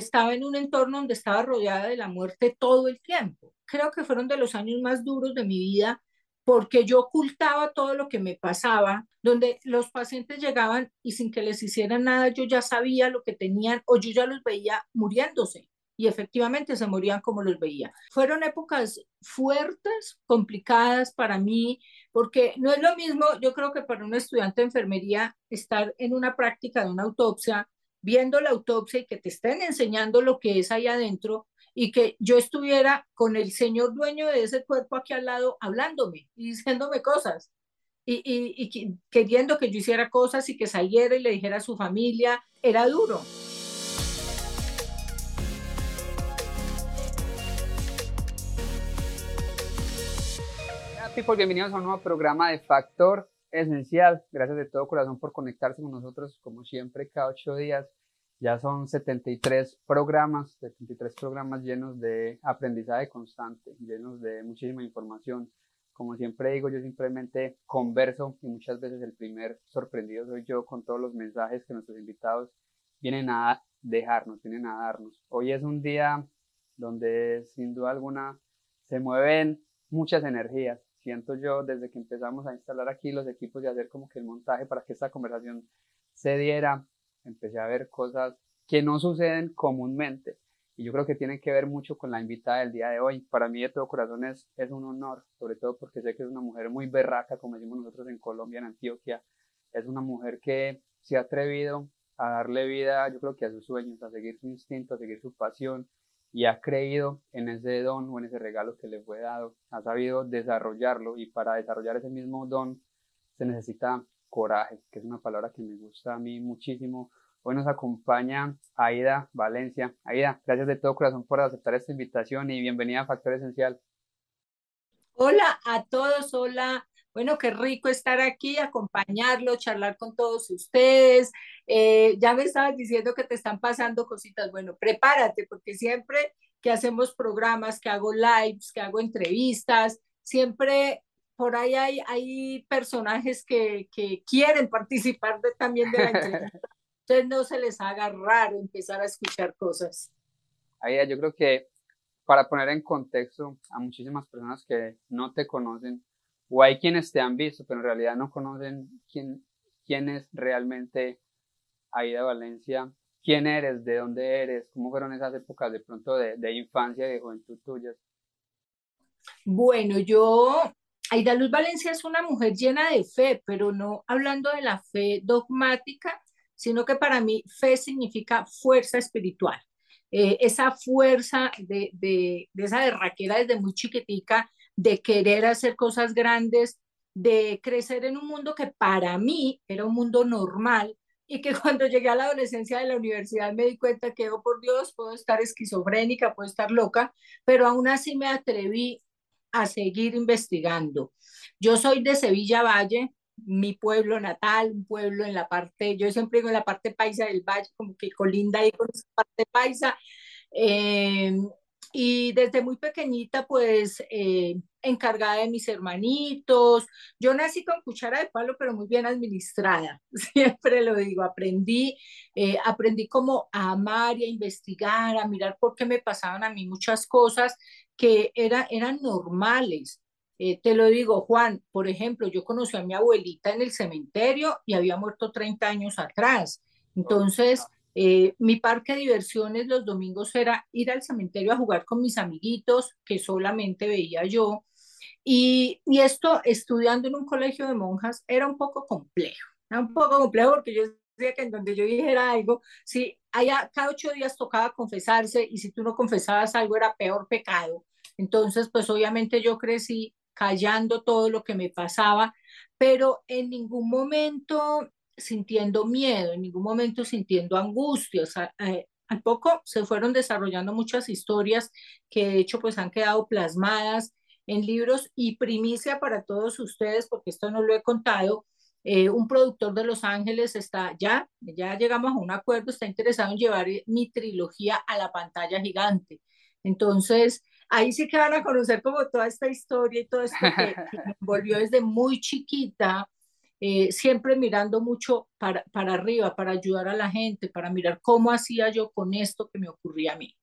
estaba en un entorno donde estaba rodeada de la muerte todo el tiempo. Creo que fueron de los años más duros de mi vida porque yo ocultaba todo lo que me pasaba, donde los pacientes llegaban y sin que les hicieran nada, yo ya sabía lo que tenían o yo ya los veía muriéndose y efectivamente se morían como los veía. Fueron épocas fuertes, complicadas para mí, porque no es lo mismo, yo creo que para un estudiante de enfermería estar en una práctica de una autopsia, viendo la autopsia y que te estén enseñando lo que es ahí adentro, y que yo estuviera con el señor dueño de ese cuerpo aquí al lado hablándome y diciéndome cosas y, y, queriendo que yo hiciera cosas y que saliera y le dijera a su familia, era duro. people, bienvenidos a un nuevo programa de Factor Esencial. Gracias de todo corazón por conectarse con nosotros, como siempre, cada ocho días ya son 73 programas, 73 programas llenos de aprendizaje constante, llenos de muchísima información. Como siempre digo, yo simplemente converso y muchas veces el primer sorprendido soy yo con todos los mensajes que nuestros invitados vienen a dejarnos, vienen a darnos. Hoy es un día donde sin duda alguna se mueven muchas energías. Siento yo desde que empezamos a instalar aquí los equipos y hacer como que el montaje para que esta conversación se diera, empecé a ver cosas que no suceden comúnmente. Y yo creo que tiene que ver mucho con la invitada del día de hoy. Para mí de todo corazón es, es un honor, sobre todo porque sé que es una mujer muy berraca, como decimos nosotros en Colombia, en Antioquia. Es una mujer que se ha atrevido a darle vida, yo creo que a sus sueños, a seguir su instinto, a seguir su pasión y ha creído en ese don o en ese regalo que le fue dado. Ha sabido desarrollarlo y para desarrollar ese mismo don se necesita coraje, que es una palabra que me gusta a mí muchísimo. Hoy nos acompaña Aida Valencia. Aida, gracias de todo corazón por aceptar esta invitación y bienvenida a Factor Esencial. Hola a todos, hola. Bueno, qué rico estar aquí, acompañarlo, charlar con todos ustedes. Eh, ya me estabas diciendo que te están pasando cositas. Bueno, prepárate, porque siempre que hacemos programas, que hago lives, que hago entrevistas, siempre por ahí hay, hay personajes que, que quieren participar de, también de la entrevista. Entonces no se les haga raro empezar a escuchar cosas. Ahí yo creo que para poner en contexto a muchísimas personas que no te conocen, o hay quienes te han visto, pero en realidad no conocen quién, es realmente Aida Valencia, quién eres, de dónde eres, cómo fueron esas épocas de pronto de, de infancia y de juventud tuyas. Bueno, yo Aida Luz Valencia es una mujer llena de fe, pero no hablando de la fe dogmática, sino que para mí fe significa fuerza espiritual. Eh, esa fuerza de, de, de esa derraquera desde muy chiquitica, de querer hacer cosas grandes, de crecer en un mundo que para mí era un mundo normal y que cuando llegué a la adolescencia de la universidad me di cuenta que, oh por Dios, puedo estar esquizofrénica, puedo estar loca, pero aún así me atreví a seguir investigando. Yo soy de Sevilla Valle, mi pueblo natal, un pueblo en la parte, yo siempre digo en la parte paisa del valle, como que colinda ahí con esa parte paisa. Eh, y desde muy pequeñita, pues, eh, encargada de mis hermanitos. Yo nací con cuchara de palo, pero muy bien administrada, siempre lo digo. Aprendí, eh, aprendí como a amar y a investigar, a mirar por qué me pasaban a mí muchas cosas que era, eran normales. Eh, te lo digo, Juan, por ejemplo, yo conocí a mi abuelita en el cementerio y había muerto 30 años atrás. Entonces, eh, mi parque de diversiones los domingos era ir al cementerio a jugar con mis amiguitos, que solamente veía yo. Y, y esto, estudiando en un colegio de monjas, era un poco complejo. Era un poco complejo porque yo decía que en donde yo dijera algo, si allá cada ocho días tocaba confesarse y si tú no confesabas algo era peor pecado. Entonces, pues obviamente yo crecí callando todo lo que me pasaba, pero en ningún momento sintiendo miedo, en ningún momento sintiendo angustia. O sea, eh, al poco se fueron desarrollando muchas historias que de hecho pues han quedado plasmadas en libros y primicia para todos ustedes, porque esto no lo he contado. Eh, un productor de Los Ángeles está ya, ya llegamos a un acuerdo, está interesado en llevar mi trilogía a la pantalla gigante. Entonces, ahí sí que van a conocer como toda esta historia y todo esto que, me envolvió desde muy chiquita. eh, siempre mirando mucho para, para arriba, para ayudar a la gente, para mirar cómo hacía yo con esto que me ocurría a mí.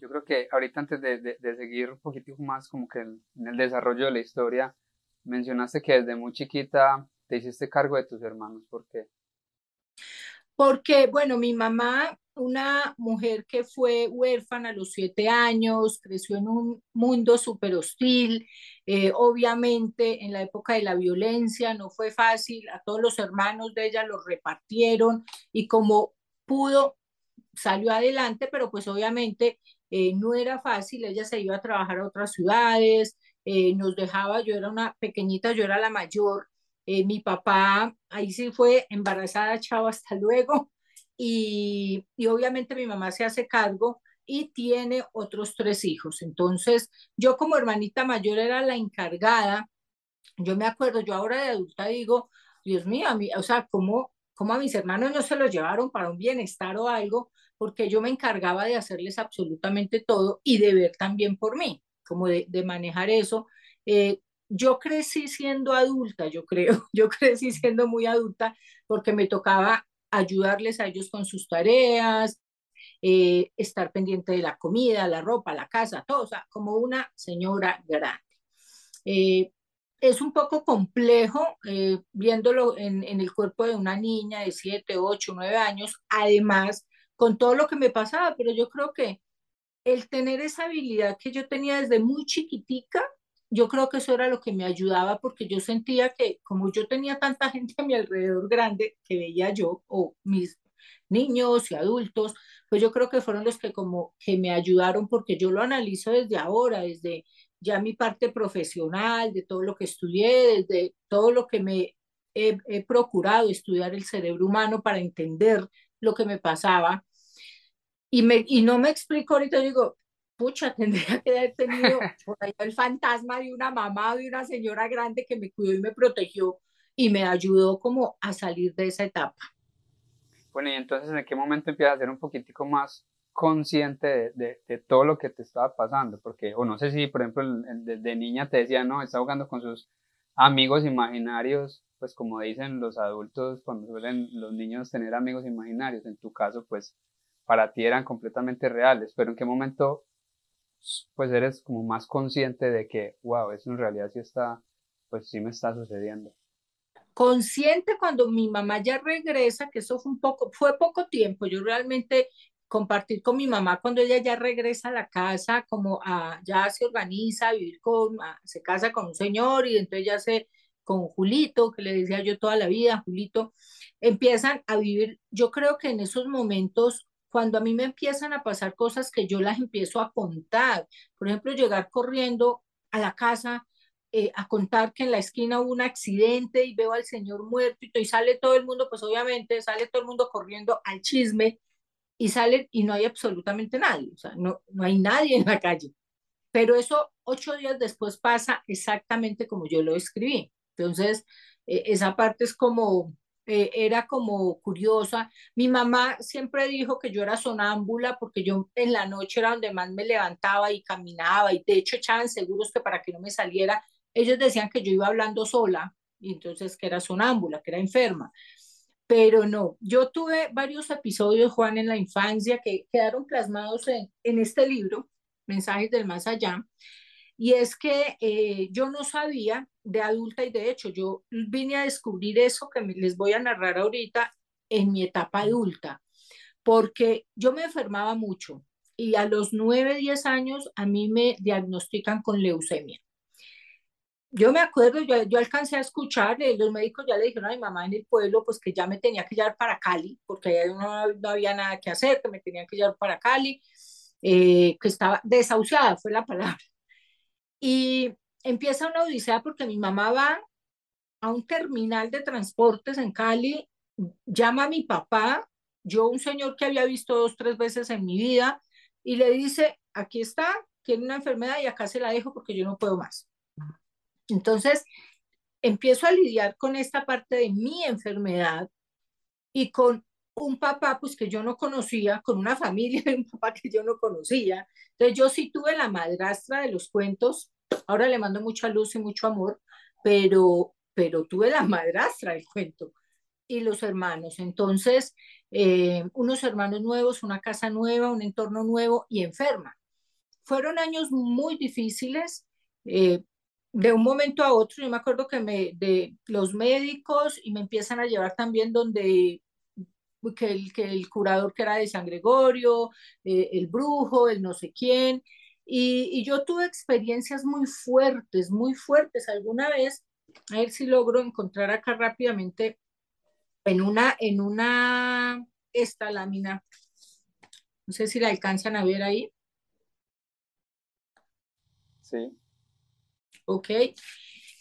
Yo creo que ahorita antes de, de, seguir un poquitico más como que en el desarrollo de la historia, mencionaste que desde muy chiquita te hiciste cargo de tus hermanos. ¿Por qué? Porque, bueno, mi mamá, una mujer que fue huérfana a los siete años, creció en un mundo súper hostil, eh, obviamente en la época de la violencia no fue fácil, a todos los hermanos de ella los repartieron y como pudo, salió adelante, pero pues obviamente eh, no era fácil, ella se iba a trabajar a otras ciudades, eh, nos dejaba, yo era una pequeñita, yo era la mayor, eh, mi papá ahí sí fue embarazada, chao, hasta luego. Y, y obviamente mi mamá se hace cargo y tiene otros tres hijos. Entonces, yo como hermanita mayor era la encargada. Yo me acuerdo, yo ahora de adulta digo, Dios mío, a mí, o sea, ¿cómo, cómo a mis hermanos no se los llevaron para un bienestar o algo? Porque yo me encargaba de hacerles absolutamente todo y de ver también por mí, como de, manejar eso. Eh, yo crecí siendo adulta, yo creo, yo crecí siendo muy adulta porque me tocaba ayudarles a ellos con sus tareas, eh, estar pendiente de la comida, la ropa, la casa, todo, como una señora grande. Eh, es un poco complejo eh, viéndolo en, en, el cuerpo de una niña de 7, 8, 9 años, además con todo lo que me pasaba, pero yo creo que el tener esa habilidad que yo tenía desde muy chiquitica, yo creo que eso era lo que me ayudaba porque yo sentía que como yo tenía tanta gente a mi alrededor grande que veía yo o mis niños y adultos, pues yo creo que fueron los que como que me ayudaron porque yo lo analizo desde ahora, desde ya mi parte profesional, de todo lo que estudié, desde todo lo que me he, procurado estudiar el cerebro humano para entender lo que me pasaba. Y, me, y no me explico ahorita, digo, pucha, tendría que haber tenido por ahí el fantasma de una mamá, de una señora grande que me cuidó y me protegió y me ayudó como a salir de esa etapa. Bueno, y entonces, ¿en qué momento empiezas a ser un poquitico más consciente de, de, todo lo que te estaba pasando? Porque, o no sé si, por ejemplo, desde niña te decía, no, está jugando con sus amigos imaginarios, pues como dicen los adultos cuando suelen los niños tener amigos imaginarios, en tu caso, pues para ti eran completamente reales, pero ¿en qué momento pues eres como más consciente de que, wow, eso en realidad sí está, pues sí me está sucediendo. Consciente cuando mi mamá ya regresa, que eso fue un poco, fue poco tiempo, yo realmente compartir con mi mamá cuando ella ya regresa a la casa, como a, ya se organiza a vivir con, se casa con un señor y entonces ya se, con Julito, que le decía yo toda la vida, Julito, empiezan a vivir, yo creo que en esos momentos cuando a mí me empiezan a pasar cosas que yo las empiezo a contar. Por ejemplo, llegar corriendo a la casa eh, a contar que en la esquina hubo un accidente y veo al señor muerto y, sale todo el mundo, pues obviamente sale todo el mundo corriendo al chisme y sale y no hay absolutamente nadie, o sea, no, no hay nadie en la calle. Pero eso ocho días después pasa exactamente como yo lo escribí. Entonces, eh, esa parte es como, eh, era como curiosa. Mi mamá siempre dijo que yo era sonámbula porque yo en la noche era donde más me levantaba y caminaba y de hecho echaban seguros que para que no me saliera, ellos decían que yo iba hablando sola y entonces que era sonámbula, que era enferma. Pero no, yo tuve varios episodios, Juan, en la infancia que quedaron plasmados en, en este libro, Mensajes del Más Allá, y es que eh, yo no sabía de adulta y de hecho yo vine a descubrir eso que les voy a narrar ahorita en mi etapa adulta, porque yo me enfermaba mucho y a los 9, 10 años a mí me diagnostican con leucemia. Yo me acuerdo, yo, yo alcancé a escuchar, eh, los médicos ya le dijeron a mi mamá en el pueblo, pues que ya me tenía que llevar para Cali, porque allá no, no había nada que hacer, que me tenía que llevar para Cali, eh, que estaba desahuciada, fue la palabra. Y empieza una odisea porque mi mamá va a un terminal de transportes en Cali, llama a mi papá, yo un señor que había visto dos, tres veces en mi vida, y le dice, aquí está, tiene una enfermedad y acá se la dejo porque yo no puedo más. Entonces, empiezo a lidiar con esta parte de mi enfermedad y con un papá pues que yo no conocía, con una familia de un papá que yo no conocía. Entonces yo sí tuve la madrastra de los cuentos, ahora le mando mucha luz y mucho amor, pero pero tuve la madrastra del cuento y los hermanos. Entonces, eh, unos hermanos nuevos, una casa nueva, un entorno nuevo y enferma. Fueron años muy difíciles. Eh, de un momento a otro, yo me acuerdo que me, de los médicos y me empiezan a llevar también donde que el, que el curador que era de San Gregorio, eh, el brujo, el no sé quién, y, y, yo tuve experiencias muy fuertes, muy fuertes. Alguna vez, a ver si logro encontrar acá rápidamente en una, en una, esta lámina, no sé si la alcanzan a ver ahí. Sí. Ok.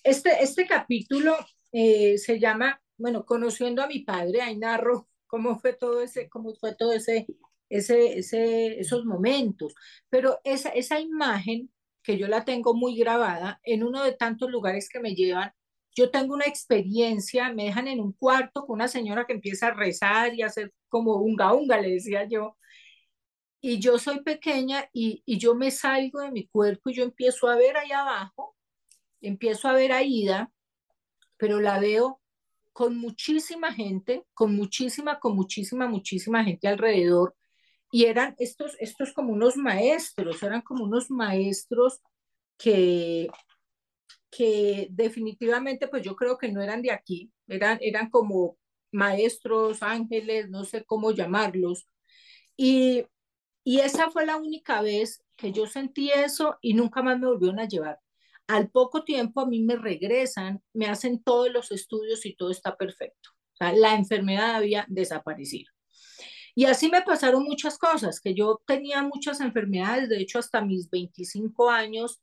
Este, este capítulo eh, se llama, bueno, conociendo a mi padre, ahí narro cómo fue todo ese, cómo fue todo ese, ese, ese, esos momentos. Pero esa, esa imagen que yo la tengo muy grabada en uno de tantos lugares que me llevan yo tengo una experiencia, me dejan en un cuarto con una señora que empieza a rezar y a hacer como unga unga, le decía yo. Y yo soy pequeña y, y yo me salgo de mi cuerpo y yo empiezo a ver ahí abajo, empiezo a ver a Ida, pero la veo con muchísima gente, con muchísima, con muchísima, muchísima gente alrededor. Y eran estos, estos como unos maestros, eran como unos maestros que, que definitivamente pues yo creo que no eran de aquí, eran, eran como maestros, ángeles, no sé cómo llamarlos. Y, y esa fue la única vez que yo sentí eso y nunca más me volvieron a llevar. Al poco tiempo a mí me regresan, me hacen todos los estudios y todo está perfecto. O sea, la enfermedad había desaparecido. Y así me pasaron muchas cosas, que yo tenía muchas enfermedades, de hecho hasta mis 25 años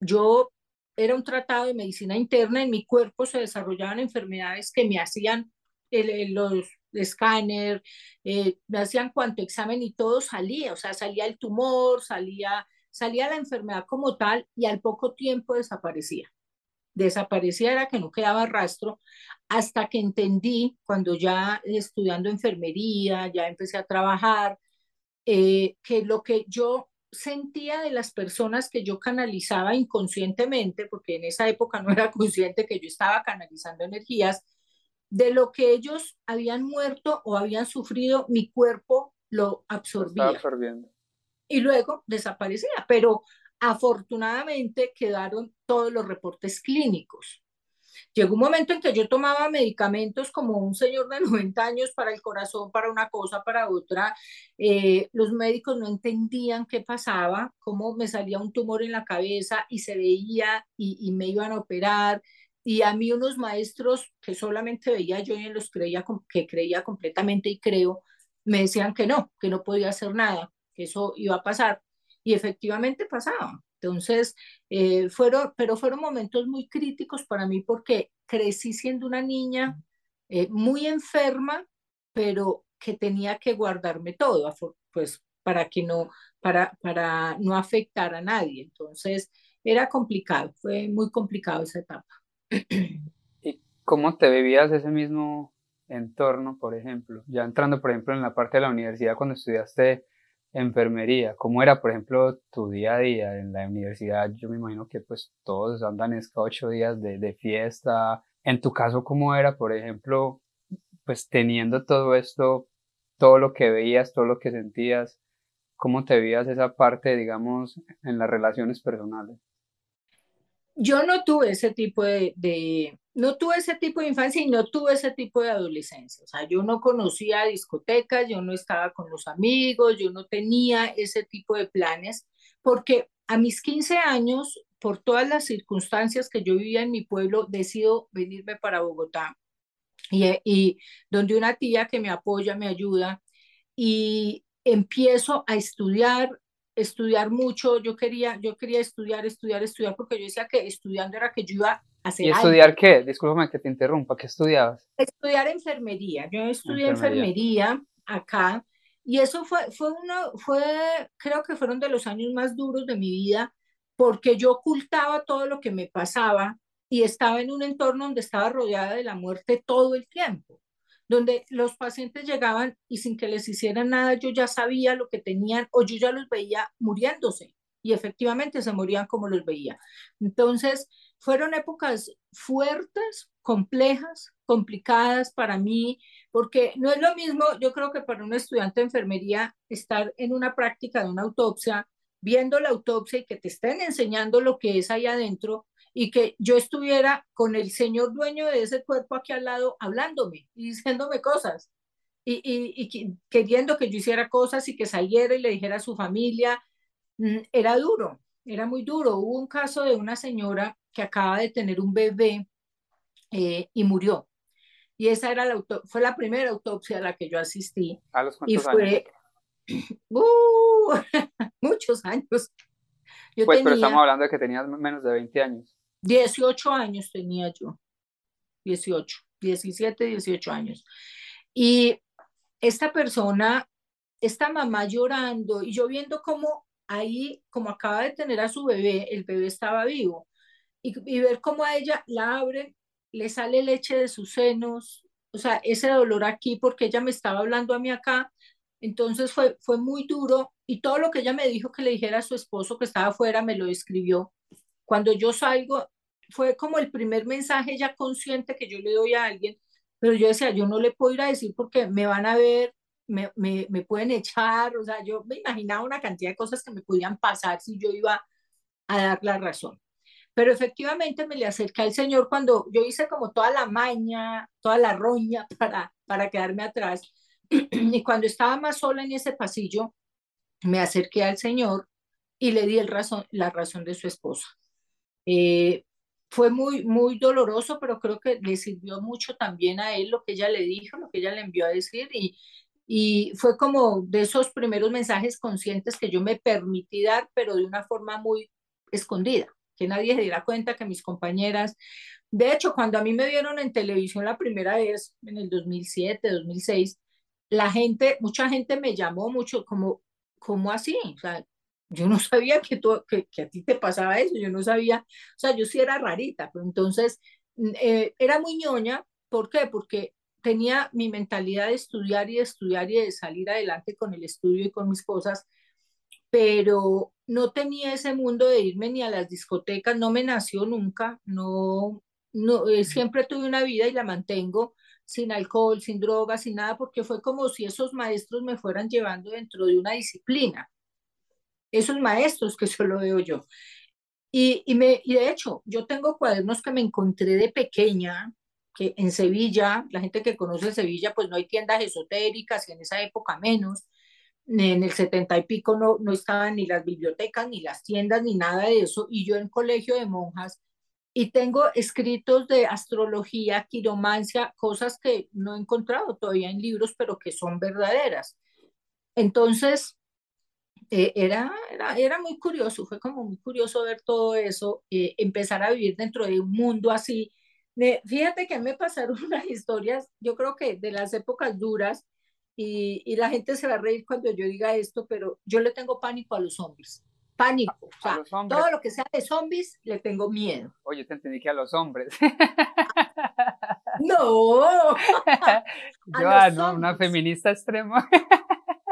yo era un tratado de medicina interna, en mi cuerpo se desarrollaban enfermedades que me hacían los escáner, eh, me hacían cuanto examen y todo salía, o sea, salía el tumor, salía, salía la enfermedad como tal y al poco tiempo desaparecía. Desaparecía era que no quedaba rastro hasta que entendí cuando ya estudiando enfermería, ya empecé a trabajar, eh, que lo que yo sentía de las personas que yo canalizaba inconscientemente, porque en esa época no era consciente que yo estaba canalizando energías, de lo que ellos habían muerto o habían sufrido, mi cuerpo lo absorbía. absorbiendo. Y luego desaparecía, pero afortunadamente quedaron todos los reportes clínicos. Llegó un momento en que yo tomaba medicamentos como un señor de 90 años para el corazón, para una cosa, para otra. Eh, los médicos no entendían qué pasaba, cómo me salía un tumor en la cabeza y se veía y, me iban a operar. Y a mí unos maestros que solamente veía yo y los creía, que creía completamente y creo, me decían que no, que no podía hacer nada, eso iba a pasar. Y efectivamente pasaba. Entonces, eh, fueron, pero fueron momentos muy críticos para mí porque crecí siendo una niña eh, muy enferma, pero que tenía que guardarme todo, pues para que no, para, para no afectar a nadie. Entonces, era complicado, fue muy complicado esa etapa. ¿Y cómo te vivías ese mismo entorno, por ejemplo? Ya entrando, por ejemplo, en la parte de la universidad, cuando estudiaste enfermería, ¿cómo era, por ejemplo, tu día a día en la universidad? Yo me imagino que pues todos andan estos ocho días de, de fiesta. En tu caso, ¿cómo era, por ejemplo, pues teniendo todo esto, todo lo que veías, todo lo que sentías, cómo te veías esa parte, digamos, en las relaciones personales? Yo no tuve ese tipo de, no tuve ese tipo de infancia y no tuve ese tipo de adolescencia. O sea, yo no conocía discotecas, yo no estaba con los amigos, yo no tenía ese tipo de planes, porque a mis 15 años, por todas las circunstancias que yo vivía en mi pueblo, decido venirme para Bogotá. Y, y donde una tía que me apoya, me ayuda, y empiezo a estudiar estudiar mucho, yo quería, yo quería estudiar, estudiar, estudiar, porque yo decía que estudiando era que yo iba ¿Y estudiar qué? Discúlpame que te interrumpa, ¿qué estudiabas? Estudiar enfermería. Yo estudié enfermería, acá y eso fue, fue uno, fue, creo que fueron de los años más duros de mi vida porque yo ocultaba todo lo que me pasaba y estaba en un entorno donde estaba rodeada de la muerte todo el tiempo, donde los pacientes llegaban y sin que les hicieran nada yo ya sabía lo que tenían o yo ya los veía muriéndose y efectivamente se morían como los veía. Entonces, fueron épocas fuertes complejas, complicadas para mí, porque no es lo mismo, yo creo que para un estudiante de enfermería estar en una práctica de una autopsia, viendo la autopsia y que te estén enseñando lo que es ahí adentro y que yo estuviera con el señor dueño de ese cuerpo aquí al lado hablándome y diciéndome cosas y, y, queriendo que yo hiciera cosas y que saliera y le dijera a su familia, mm, era duro, era muy duro. Hubo un caso de una señora que acaba de tener un bebé eh, y murió. Y esa era la fue la primera autopsia a la que yo asistí. ¿A los y fue, uh, muchos años. pues, pero estamos hablando de que tenías menos de 20 años. 18 años tenía yo. 18, 17, 18 años. Y esta persona, esta mamá llorando y yo viendo cómo ahí, como acaba de tener a su bebé, el bebé estaba vivo, y, y ver cómo a ella la abren, le sale leche de sus senos, o sea, ese dolor aquí porque ella me estaba hablando a mí acá, entonces fue, fue muy duro y todo lo que ella me dijo que le dijera a su esposo que estaba afuera me lo escribió. Cuando yo salgo, fue como el primer mensaje ya consciente que yo le doy a alguien pero yo decía, yo no le puedo ir a decir porque me van a ver, me, me, me pueden echar, o sea, yo me imaginaba una cantidad de cosas que me podían pasar si yo iba a dar la razón. Pero efectivamente me le acerqué al Señor cuando yo hice como toda la maña, toda la roña para, para quedarme atrás. Y cuando estaba más sola en ese pasillo, me acerqué al Señor y le di el razón, la razón de su esposa. Eh, fue muy, muy doloroso, pero creo que le sirvió mucho también a él lo que ella le dijo, lo que ella le envió a decir y, y fue como de esos primeros mensajes conscientes que yo me permití dar, pero de una forma muy escondida, que nadie se diera cuenta que mis compañeras, de hecho, cuando a mí me vieron en televisión la primera vez, en el 2007, 2006, la gente, mucha gente me llamó mucho como, ¿cómo así? O sea, yo no sabía que, tú, que, a ti te pasaba eso, yo no sabía, o sea, yo sí era rarita, pero entonces mm, eh, era muy ñoña, ¿por qué? Porque tenía mi mentalidad de estudiar y de estudiar y de salir adelante con el estudio y con mis cosas, pero no tenía ese mundo de irme ni a las discotecas, no me nació nunca, no, no eh, siempre tuve una vida y la mantengo sin alcohol, sin drogas, sin nada, porque fue como si esos maestros me fueran llevando dentro de una disciplina esos maestros que solo veo yo. Y, y, me, y de hecho, yo tengo cuadernos que me encontré de pequeña, que en Sevilla, la gente que conoce Sevilla, pues no hay tiendas esotéricas, y en esa época menos, en el setenta y pico no, no estaban ni las bibliotecas, ni las tiendas, ni nada de eso, y yo en colegio de monjas, y tengo escritos de astrología, quiromancia, cosas que no he encontrado todavía en libros, pero que son verdaderas. Entonces, eh, era, era, era, muy curioso, fue como muy curioso ver todo eso, eh, empezar a vivir dentro de un mundo así. fíjate que me pasaron unas historias, yo creo que de las épocas duras, y, y, la gente se va a reír cuando yo diga esto, pero yo le tengo pánico a los zombies. Pánico. O sea, todo lo que sea de zombies le tengo miedo. Oye, te entendí que a los hombres. no. yo, ah, no, una feminista extrema.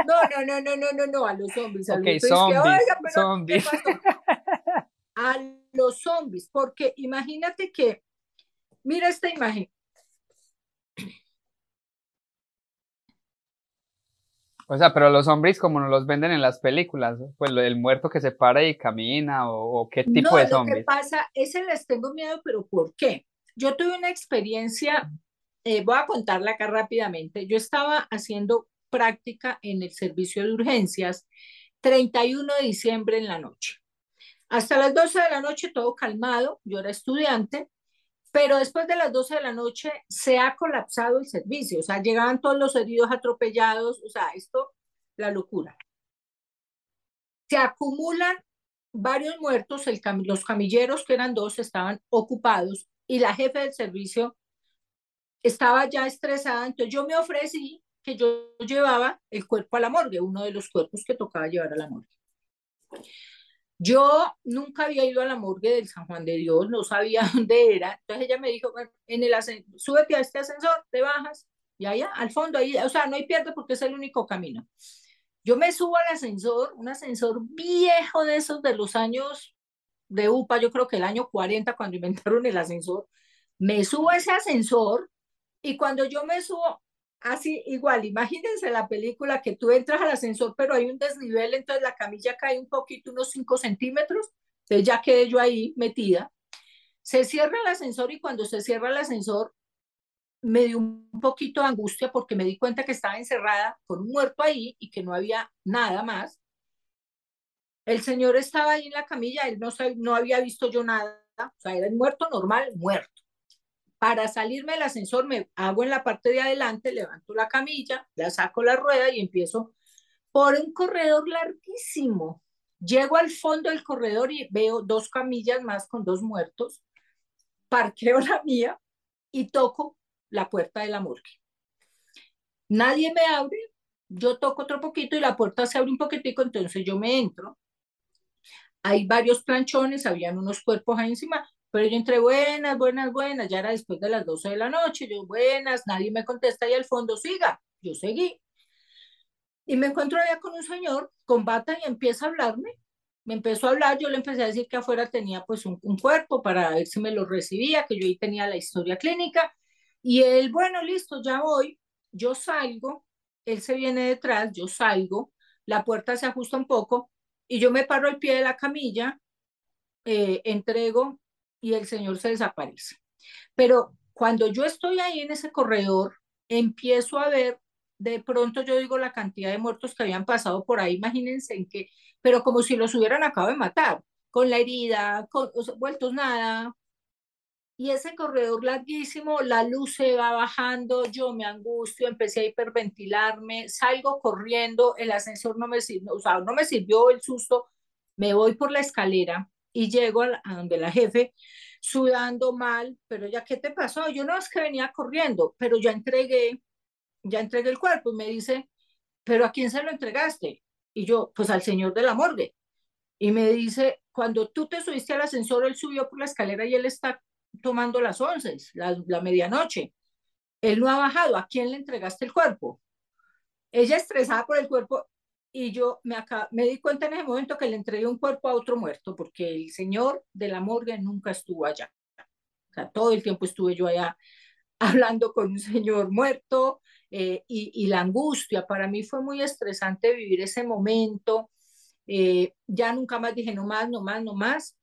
No, no, no, no, no, no, no, a los zombies. A ok, los zombies, zombies. A los zombies, porque imagínate que, mira esta imagen. O sea, pero los zombies como nos los venden en las películas, pues el muerto que se para y camina o, qué tipo de zombies. Lo que pasa, ese les tengo miedo, pero ¿por qué? Yo tuve una experiencia, eh, voy a contarla acá rápidamente. Yo estaba haciendo práctica en el servicio de urgencias 31 de diciembre en la noche. Hasta las 12 de la noche todo calmado, yo era estudiante, pero después de las 12 de la noche se ha colapsado el servicio, o sea, llegaban todos los heridos atropellados, o sea, esto, la locura. Se acumulan varios muertos, el los camilleros, que eran dos, estaban ocupados y la jefe del servicio estaba ya estresada, entonces yo me ofrecí que yo llevaba el cuerpo a la morgue, uno de los cuerpos que tocaba llevar a la morgue. Yo nunca había ido a la morgue del San Juan de Dios, no sabía dónde era. Entonces ella me dijo, en el súbete a este ascensor, te bajas y allá al fondo, ahí, o sea, no hay pierde porque es el único camino. Yo me subo al ascensor, un ascensor viejo de esos de los años de UPA, yo creo que el año 40 cuando inventaron el ascensor, Me subo a ese ascensor y cuando yo me subo, así igual, imagínense la película que tú entras al ascensor, pero hay un desnivel, entonces la camilla cae un poquito, unos 5 centímetros, entonces ya quedé yo ahí metida. Se cierra el ascensor y cuando se cierra el ascensor, me dio un poquito de angustia porque me di cuenta que estaba encerrada con un muerto ahí y que no había nada más. El señor estaba ahí en la camilla, él no, no había visto yo nada, o sea, era muerto normal, muerto. Para salirme del ascensor me hago en la parte de adelante, levanto la camilla, la saco la rueda y empiezo por un corredor larguísimo. Llego al fondo del corredor y veo dos camillas más con dos muertos. Parqueo la mía y toco la puerta de la morgue. Nadie me abre, yo toco otro poquito y la puerta se abre un poquitico, entonces yo me entro. Hay varios planchones, habían unos cuerpos ahí encima, pero yo entré buenas, buenas, buenas, ya era después de las 12 de la noche, yo buenas, nadie me contesta y al fondo siga, yo seguí. Y me encuentro allá con un señor con bata y empieza a hablarme. Me empezó a hablar, yo le empecé a decir que afuera tenía pues un, un cuerpo para ver si me lo recibía, que yo ahí tenía la historia clínica. Y él, bueno, listo, ya voy, yo salgo, él se viene detrás, yo salgo, la puerta se ajusta un poco y yo me paro al pie de la camilla, eh, entrego y el señor se desaparece. Pero cuando yo estoy ahí en ese corredor, empiezo a ver, de pronto yo digo la cantidad de muertos que habían pasado por ahí, imagínense en qué, pero como si los hubieran acabado de matar, con la herida, con, vueltos nada. Y ese corredor larguísimo, la luz se va bajando, yo me angustio, empecé a hiperventilarme, salgo corriendo, el ascensor no me sirvió, o sea, no me sirvió el susto, me voy por la escalera, y llego a, donde la jefe sudando mal, pero ya, ¿qué te pasó? Yo no es que venía corriendo, pero ya entregué, ya entregué el cuerpo y me dice, ¿pero a quién se lo entregaste? Y yo, pues al señor de la morgue. Y me dice, cuando tú te subiste al ascensor, él subió por la escalera y él está tomando las once, la, la medianoche. Él no ha bajado, ¿a quién le entregaste el cuerpo? Ella estresada por el cuerpo, y yo me, acá, me di cuenta en ese momento que le entregué un cuerpo a otro muerto, porque el señor de la morgue nunca estuvo allá. O sea, todo el tiempo estuve yo allá hablando con un señor muerto eh, y, y, la angustia. Para mí fue muy estresante vivir ese momento. Eh, ya nunca más dije, no más, no más, no más.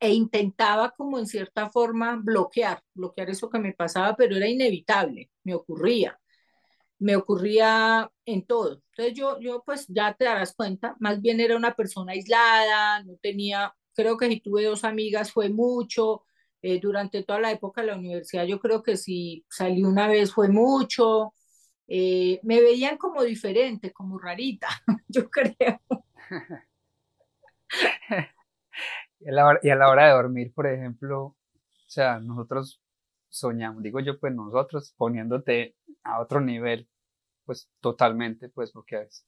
E intentaba como en cierta forma bloquear, bloquear eso que me pasaba, pero era inevitable, me ocurría me ocurría en todo. Entonces yo, yo pues ya te darás cuenta, más bien era una persona aislada, no tenía, creo que si tuve dos amigas fue mucho, eh, durante toda la época de la universidad yo creo que si salí una vez fue mucho, eh, me veían como diferente, como rarita, yo creo. y, a la hora, y a la hora de dormir, por ejemplo, o sea, nosotros soñamos, digo yo, pues nosotros poniéndote a otro nivel, pues totalmente, pues porque es,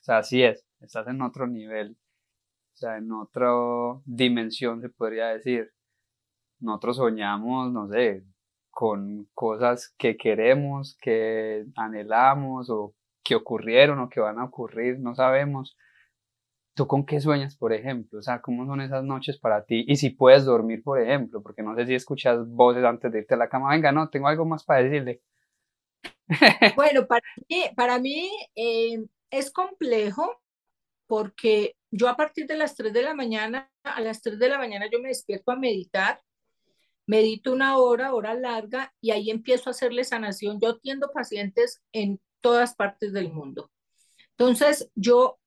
o sea, así es, estás en otro nivel, o sea, en otra dimensión se podría decir. Nosotros soñamos, no sé, con cosas que queremos, que anhelamos o que ocurrieron o que van a ocurrir, no sabemos. ¿Tú con qué sueñas, por ejemplo? O sea, ¿cómo son esas noches para ti? Y si puedes dormir, por ejemplo, porque no sé si escuchas voces antes de irte a la cama. Venga, no, tengo algo más para decirle. Bueno, para mí, eh, es complejo porque yo a partir de las 3 de la mañana, a las 3 de la mañana yo me despierto a meditar, medito una hora, hora larga, y ahí empiezo a hacerle sanación. Yo atiendo pacientes en todas partes del mundo. Entonces, yo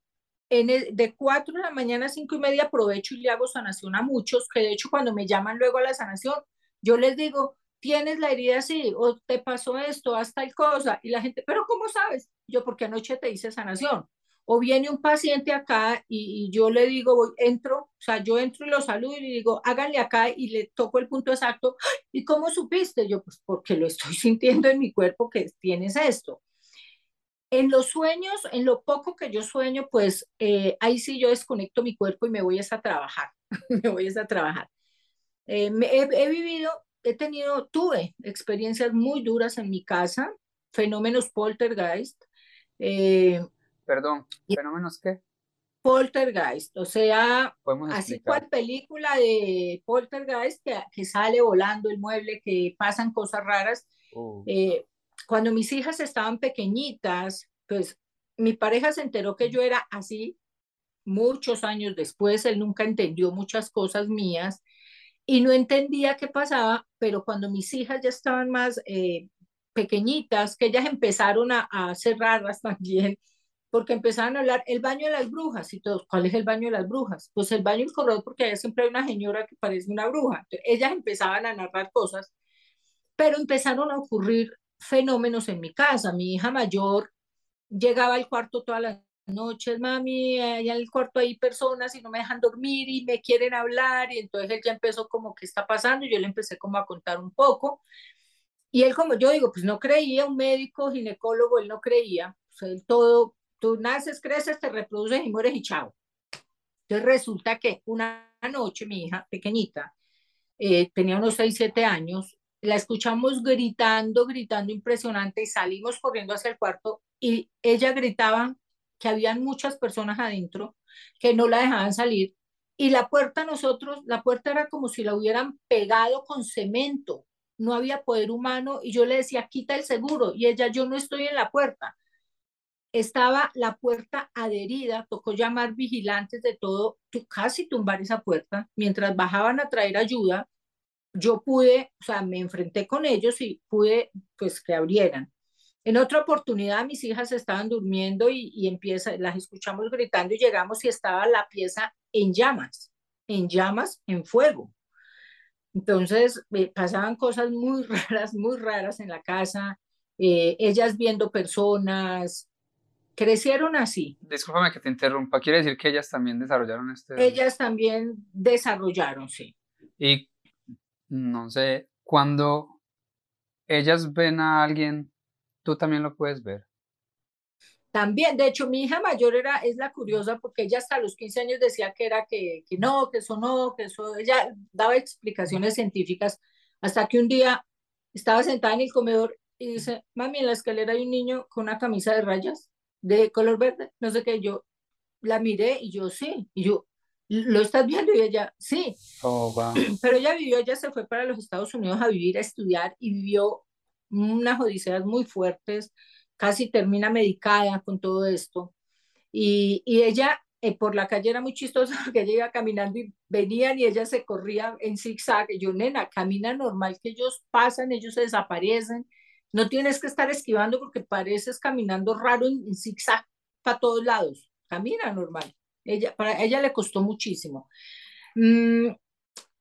en de 4 de la mañana a 5 y media aprovecho y le hago sanación a muchos, que de hecho cuando me llaman luego a la sanación, yo les digo, tienes la herida así, o te pasó esto, hasta el cosa, y la gente, pero ¿cómo sabes? Yo, porque anoche te hice sanación. O viene un paciente acá y, yo le digo, voy, entro, o sea, yo entro y lo saludo y le digo, háganle acá y le toco el punto exacto. ¿Y cómo supiste? Yo, pues porque lo estoy sintiendo en mi cuerpo que tienes esto. En los sueños, en lo poco que yo sueño, pues eh, ahí sí yo desconecto mi cuerpo y me voy a trabajar, me voy a trabajar. Eh, he, vivido he tenido, tuve experiencias muy duras en mi casa, fenómenos poltergeist. Eh, Perdón, ¿fenómenos qué? Poltergeist, o sea, así cual película de Poltergeist que, que, sale volando el mueble, que pasan cosas raras. Oh. Eh, cuando mis hijas estaban pequeñitas, pues mi pareja se enteró que yo era así muchos años después, él nunca entendió muchas cosas mías y no entendía qué pasaba, pero cuando mis hijas ya estaban más eh, pequeñitas, que ellas empezaron a, a cerrarlas también, porque empezaban a hablar el baño de las brujas y todos, ¿cuál es el baño de las brujas? Pues el baño del corredor, porque allá siempre hay una señora que parece una bruja. ellas empezaban a narrar cosas, pero empezaron a ocurrir fenómenos en mi casa. Mi hija mayor llegaba al cuarto todas las noches, mami, allá en el cuarto hay personas y no me dejan dormir y me quieren hablar y entonces él ya empezó como, ¿qué está pasando? Y yo le empecé como a contar un poco. Y él como yo digo, pues no creía, un médico, ginecólogo, él no creía, pues él todo Tú naces, creces, te reproduces y mueres y chao. Entonces resulta que una noche mi hija pequeñita, eh, tenía unos 6, 7 años, la escuchamos gritando, gritando impresionante y salimos corriendo hacia el cuarto y ella gritaba que habían muchas personas adentro que no la dejaban salir y la puerta nosotros, la puerta era como si la hubieran pegado con cemento, no había poder humano y yo le decía, quita el seguro y ella, yo no estoy en la puerta estaba la puerta adherida, tocó llamar vigilantes de todo, casi tumbar esa puerta. Mientras bajaban a traer ayuda, yo pude, o sea, me enfrenté con ellos y pude, pues, que abrieran. En otra oportunidad, mis hijas estaban durmiendo y, y empieza, las escuchamos gritando y llegamos y estaba la pieza en llamas, en llamas, en fuego. Entonces, pasaban cosas muy raras, muy raras en la casa, eh, ellas viendo personas, crecieron así. Discúlpame que te interrumpa, quiere decir que ellas también desarrollaron este... Ellas también desarrollaron, sí. Y no sé, cuando ellas ven a alguien, tú también lo puedes ver. También, de hecho, mi hija mayor era, es la curiosa porque ella hasta los 15 años decía que era que, que no, que eso no, que eso, ella daba explicaciones científicas hasta que un día estaba sentada en el comedor y dice, mami, en la escalera hay un niño con una camisa de rayas de color verde, no sé qué, yo la miré y yo sí, y yo, ¿lo estás viendo? Y ella, sí. Oh, Pero ella vivió, ella se fue para los Estados Unidos a vivir, a estudiar y vivió unas odiseas muy fuertes, casi termina medicada con todo esto. Y, y ella eh, por la calle era muy chistosa porque ella iba caminando y venían y ella se corría en zigzag. Y yo, nena, camina normal que ellos pasan, ellos se desaparecen no tienes que estar esquivando porque pareces caminando raro en, zigzag para todos lados. Camina normal. Ella, para ella le costó muchísimo. Mm,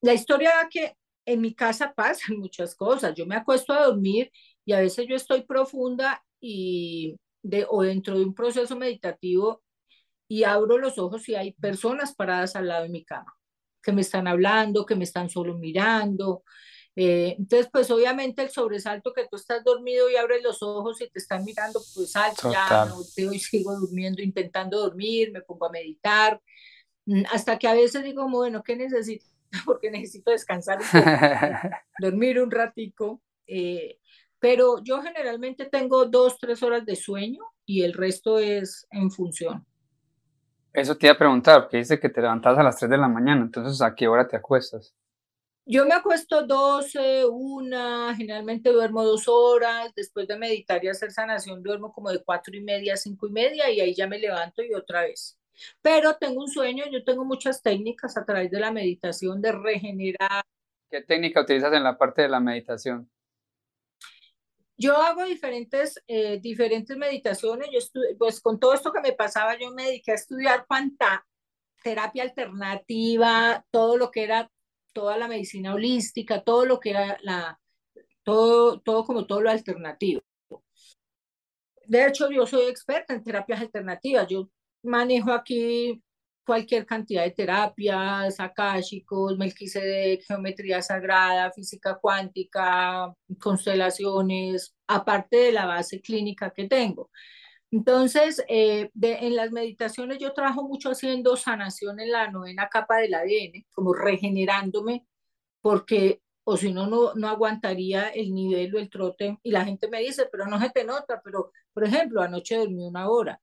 la historia que en mi casa pasan muchas cosas. Yo me acuesto a dormir y a veces yo estoy profunda y de, o dentro de un proceso meditativo y abro los ojos y hay personas paradas al lado de mi cama que me están hablando, que me están solo mirando, eh, entonces, pues obviamente el sobresalto que tú estás dormido y abres los ojos y te están mirando, pues alto, ya no te sigo durmiendo, intentando dormir, me pongo a meditar, mm, hasta que a veces digo, bueno, ¿qué necesito? Porque necesito descansar un poco, dormir un ratico. Eh, pero yo generalmente tengo dos, tres horas de sueño y el resto es en función. Eso te iba a preguntar, porque dice que te levantas a las 3 de la mañana, entonces ¿a qué hora te acuestas? Yo me acuesto 12, una, generalmente duermo dos horas, después de meditar y hacer sanación duermo como de cuatro y media a cinco y media y ahí ya me levanto y otra vez. Pero tengo un sueño, yo tengo muchas técnicas a través de la meditación de regenerar. ¿Qué técnica utilizas en la parte de la meditación? Yo hago diferentes, eh, diferentes meditaciones, yo pues con todo esto que me pasaba yo me dediqué a estudiar cuanta terapia alternativa, todo lo que era toda la medicina holística, todo lo que era la, todo, todo como todo lo alternativo. De hecho, yo soy experta en terapias alternativas. Yo manejo aquí cualquier cantidad de terapias, akáshicos, de geometría sagrada, física cuántica, constelaciones, aparte de la base clínica que tengo. Entonces, eh, en las meditaciones yo trabajo mucho haciendo sanación en la novena capa del ADN, como regenerándome, porque o si no, no aguantaría el nivel o el trote. Y la gente me dice, pero no se te nota, pero por ejemplo, anoche dormí una hora.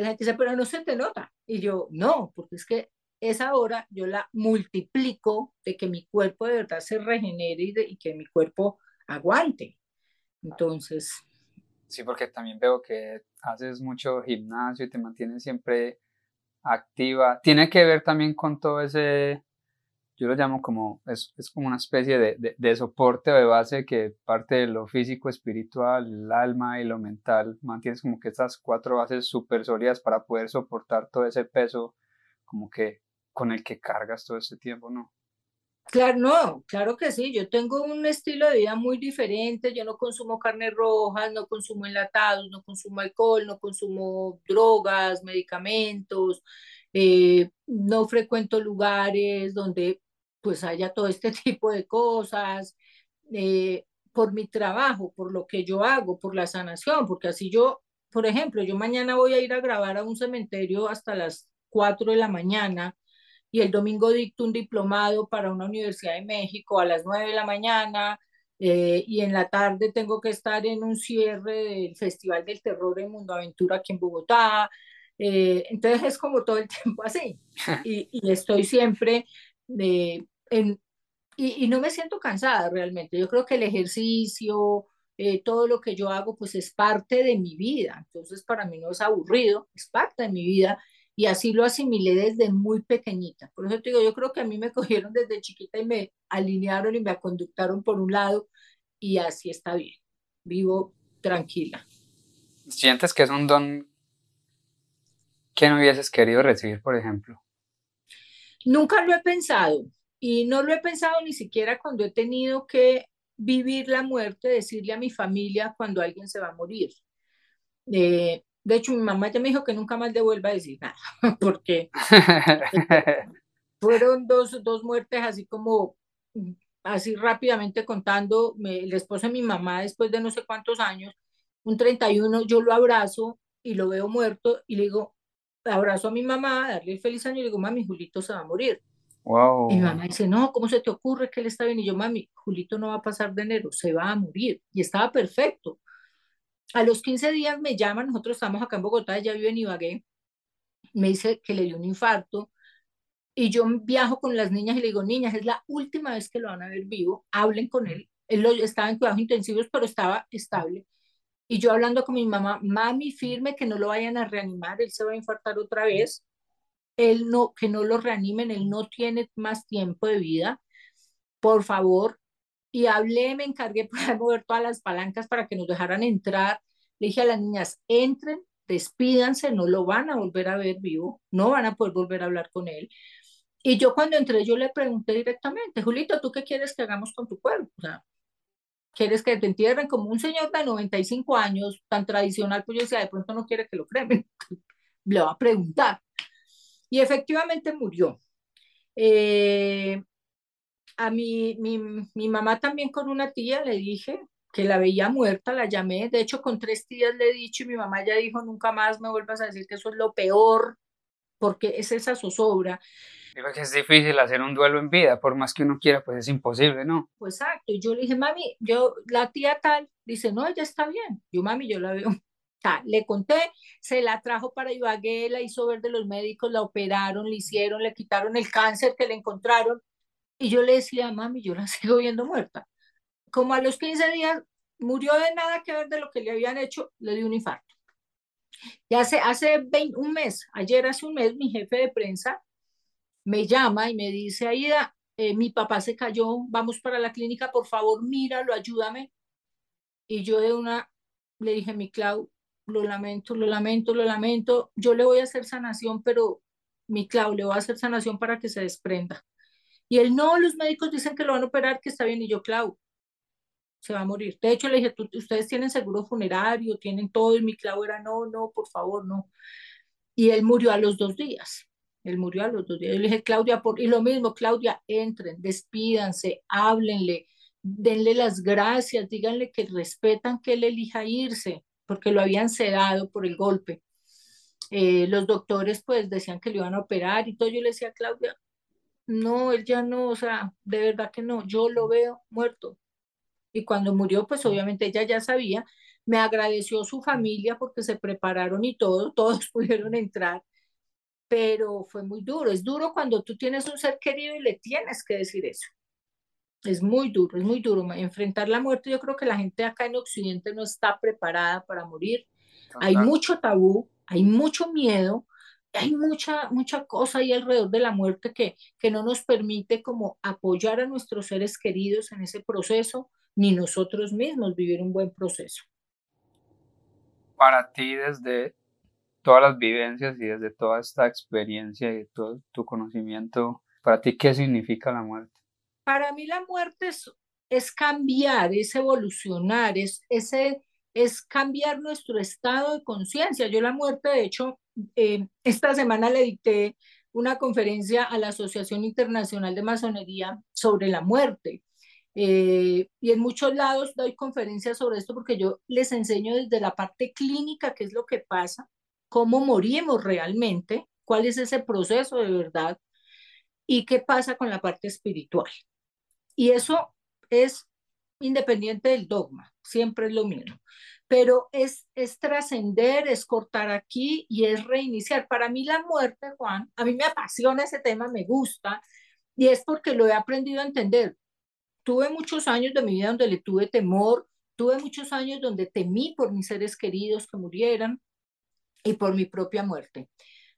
La gente dice, pero no se te nota. Y yo, no, porque es que esa hora yo la multiplico de que mi cuerpo de verdad se regenere y que mi cuerpo aguante. Entonces... Sí, porque también veo que haces mucho gimnasio y te mantienes siempre activa. Tiene que ver también con todo ese, yo lo llamo como, es, es como una especie de, de, de, soporte o de base que parte de lo físico, espiritual, el alma y lo mental, mantienes como que estas cuatro bases súper sólidas para poder soportar todo ese peso como que con el que cargas todo este tiempo, ¿no? Claro, no, claro que sí. Yo tengo un estilo de vida muy diferente. Yo no consumo carne roja, no consumo enlatados, no consumo alcohol, no consumo drogas, medicamentos, eh, no frecuento lugares donde pues haya todo este tipo de cosas. Eh, por mi trabajo, por lo que yo hago, por la sanación, porque así yo, por ejemplo, yo mañana voy a ir a grabar a un cementerio hasta las 4 de la mañana y el domingo dicto un diplomado para una universidad de México a las 9 de la mañana eh, y en la tarde tengo que estar en un cierre del Festival del Terror en Mundo Aventura aquí en Bogotá. Eh, entonces es como todo el tiempo así y, y estoy siempre eh, en, y, y, no me siento cansada realmente. Yo creo que el ejercicio, todo lo que yo hago, pues es parte de mi vida. Entonces para mí no es aburrido, es parte de mi vida y así lo asimilé desde muy pequeñita. Por eso te digo, yo creo que a mí me cogieron desde chiquita y me alinearon y me conductaron por un lado y así está bien. Vivo tranquila. ¿Sientes que es un don que no hubieses querido recibir, por ejemplo? Nunca lo he pensado y no lo he pensado ni siquiera cuando he tenido que vivir la muerte, decirle a mi familia cuando alguien se va a morir. Eh, de hecho, mi mamá ya me dijo que nunca más le vuelva a decir nada, porque fueron dos, dos muertes así como, así rápidamente contando, me, el esposo de mi mamá después de no sé cuántos años, un 31, yo lo abrazo y lo veo muerto y le digo, abrazo a mi mamá, darle el feliz año y le digo, mami, Julito se va a morir. Wow. Y mi mamá dice, no, ¿cómo se te ocurre que él está bien? Y yo, mami, Julito no va a pasar de enero, se va a morir. Y estaba perfecto. A los 15 días me llaman, nosotros estamos acá en Bogotá, ella vive en Ibagué, me dice que le dio un infarto y yo viajo con las niñas y le digo, niñas, es la última vez que lo van a ver vivo, hablen con él. Él lo, estaba en cuidados intensivos, pero estaba estable. Y yo hablando con mi mamá, mami, firme que no lo vayan a reanimar, él se va a infartar otra vez. Él no, que no lo reanimen, él no tiene más tiempo de vida. Por favor, y hablé, me encargué de mover todas las palancas para que nos dejaran entrar. Le dije a las niñas, entren, despídanse, no lo van a volver a ver vivo, no van a poder volver a hablar con él. Y yo cuando entré, yo le pregunté directamente, Julito, ¿tú qué quieres que hagamos con tu cuerpo? O sea, ¿quieres que te entierren como un señor de 95 años, tan tradicional? Pues yo decía, de pronto no quiere que lo cremen. le va a preguntar. Y efectivamente murió. Eh, a mi, mi, mi mamá también con una tía le dije que la veía muerta, la llamé, de hecho con tres tías le he dicho y mi mamá ya dijo, nunca más me vuelvas a decir que eso es lo peor, porque es esa zozobra. Digo que es difícil hacer un duelo en vida, por más que uno quiera, pues es imposible, ¿no? Pues exacto, y yo le dije, mami, yo, la tía tal, dice, no, ella está bien, yo mami, yo la veo. Le conté, se la trajo para Ibagué, la hizo ver de los médicos, la operaron, le hicieron, le quitaron el cáncer que le encontraron, y yo le decía, mami, yo la sigo viendo muerta. Como a los 15 días murió de nada que ver de lo que le habían hecho, le dio un infarto. Y hace, hace un mes, ayer hace un mes, mi jefe de prensa me llama y me dice, Aida, eh, mi papá se cayó, vamos para la clínica, por favor, míralo, ayúdame. Y yo de una le dije, mi Clau, lo lamento, lo lamento, lo lamento, yo le voy a hacer sanación, pero mi Clau, le voy a hacer sanación para que se desprenda. Y él, no, los médicos dicen que lo van a operar, que está bien. Y yo, Clau, se va a morir. De hecho, le dije, ustedes tienen seguro funerario, tienen todo. Y mi Clau era, no, no, por favor, no. Y él murió a los dos días. Él murió a los dos días. Yo le dije, Claudia, por... y lo mismo, Claudia, entren, despídanse, háblenle, denle las gracias, díganle que respetan que él elija irse, porque lo habían sedado por el golpe. Eh, los doctores pues decían que lo iban a operar y todo. Yo le decía, Claudia, no, él ya no, o sea, de verdad que no, yo lo veo muerto. Y cuando murió, pues obviamente ella ya sabía, me agradeció su familia porque se prepararon y todo, todos pudieron entrar, pero fue muy duro. Es duro cuando tú tienes un ser querido y le tienes que decir eso. Es muy duro, es muy duro. Enfrentar la muerte, yo creo que la gente acá en Occidente no está preparada para morir. Hay mucho tabú, hay mucho miedo, hay mucha, mucha cosa ahí alrededor de la muerte que, que no nos permite como apoyar a nuestros seres queridos en ese proceso, ni nosotros mismos vivir un buen proceso. Para ti, desde todas las vivencias y desde toda esta experiencia y todo tu conocimiento, para ti, ¿qué significa la muerte? Para mí la muerte es, es cambiar, es evolucionar, es, ese, es cambiar nuestro estado de conciencia. Yo la muerte, de hecho, eh, esta semana le dicté una conferencia a la Asociación Internacional de Masonería sobre la muerte. Eh, y en muchos lados doy conferencias sobre esto porque yo les enseño desde la parte clínica qué es lo que pasa, cómo morimos realmente, cuál es ese proceso de verdad y qué pasa con la parte espiritual. Y eso es independiente del dogma, siempre es lo mismo pero es, es trascender, es cortar aquí y es reiniciar. Para mí la muerte, Juan, a mí me apasiona ese tema, me gusta, y es porque lo he aprendido a entender. Tuve muchos años de mi vida donde le tuve temor, tuve muchos años donde temí por mis seres queridos que murieran y por mi propia muerte.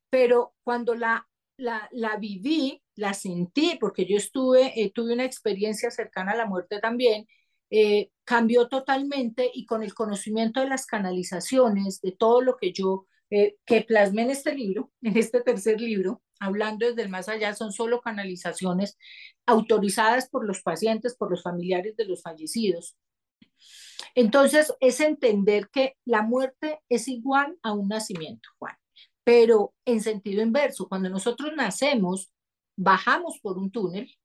Pero cuando la, la, la viví, la sentí, porque yo estuve, eh, tuve una experiencia cercana a la muerte también, eh, cambió totalmente y con el conocimiento de las canalizaciones, de todo lo que yo, eh, que plasmé en este libro, en este tercer libro, hablando desde el más allá, son solo canalizaciones autorizadas por los pacientes, por los familiares de los fallecidos. Entonces, es entender que la muerte es igual a un nacimiento, Juan, pero en sentido inverso. Cuando nosotros nacemos, bajamos por un túnel,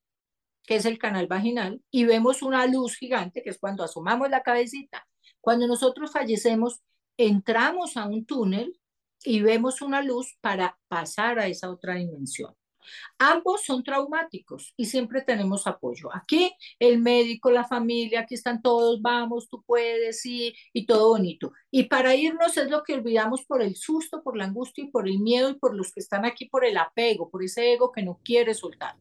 que es el canal vaginal, y vemos una luz gigante, que es cuando asomamos la cabecita. Cuando nosotros fallecemos, entramos a un túnel y vemos una luz para pasar a esa otra dimensión. Ambos son traumáticos y siempre tenemos apoyo. Aquí el médico, la familia, aquí están todos, vamos, tú puedes, sí, y todo bonito. Y para irnos es lo que olvidamos por el susto, por la angustia y por el miedo y por los que están aquí por el apego, por ese ego que no quiere soltar.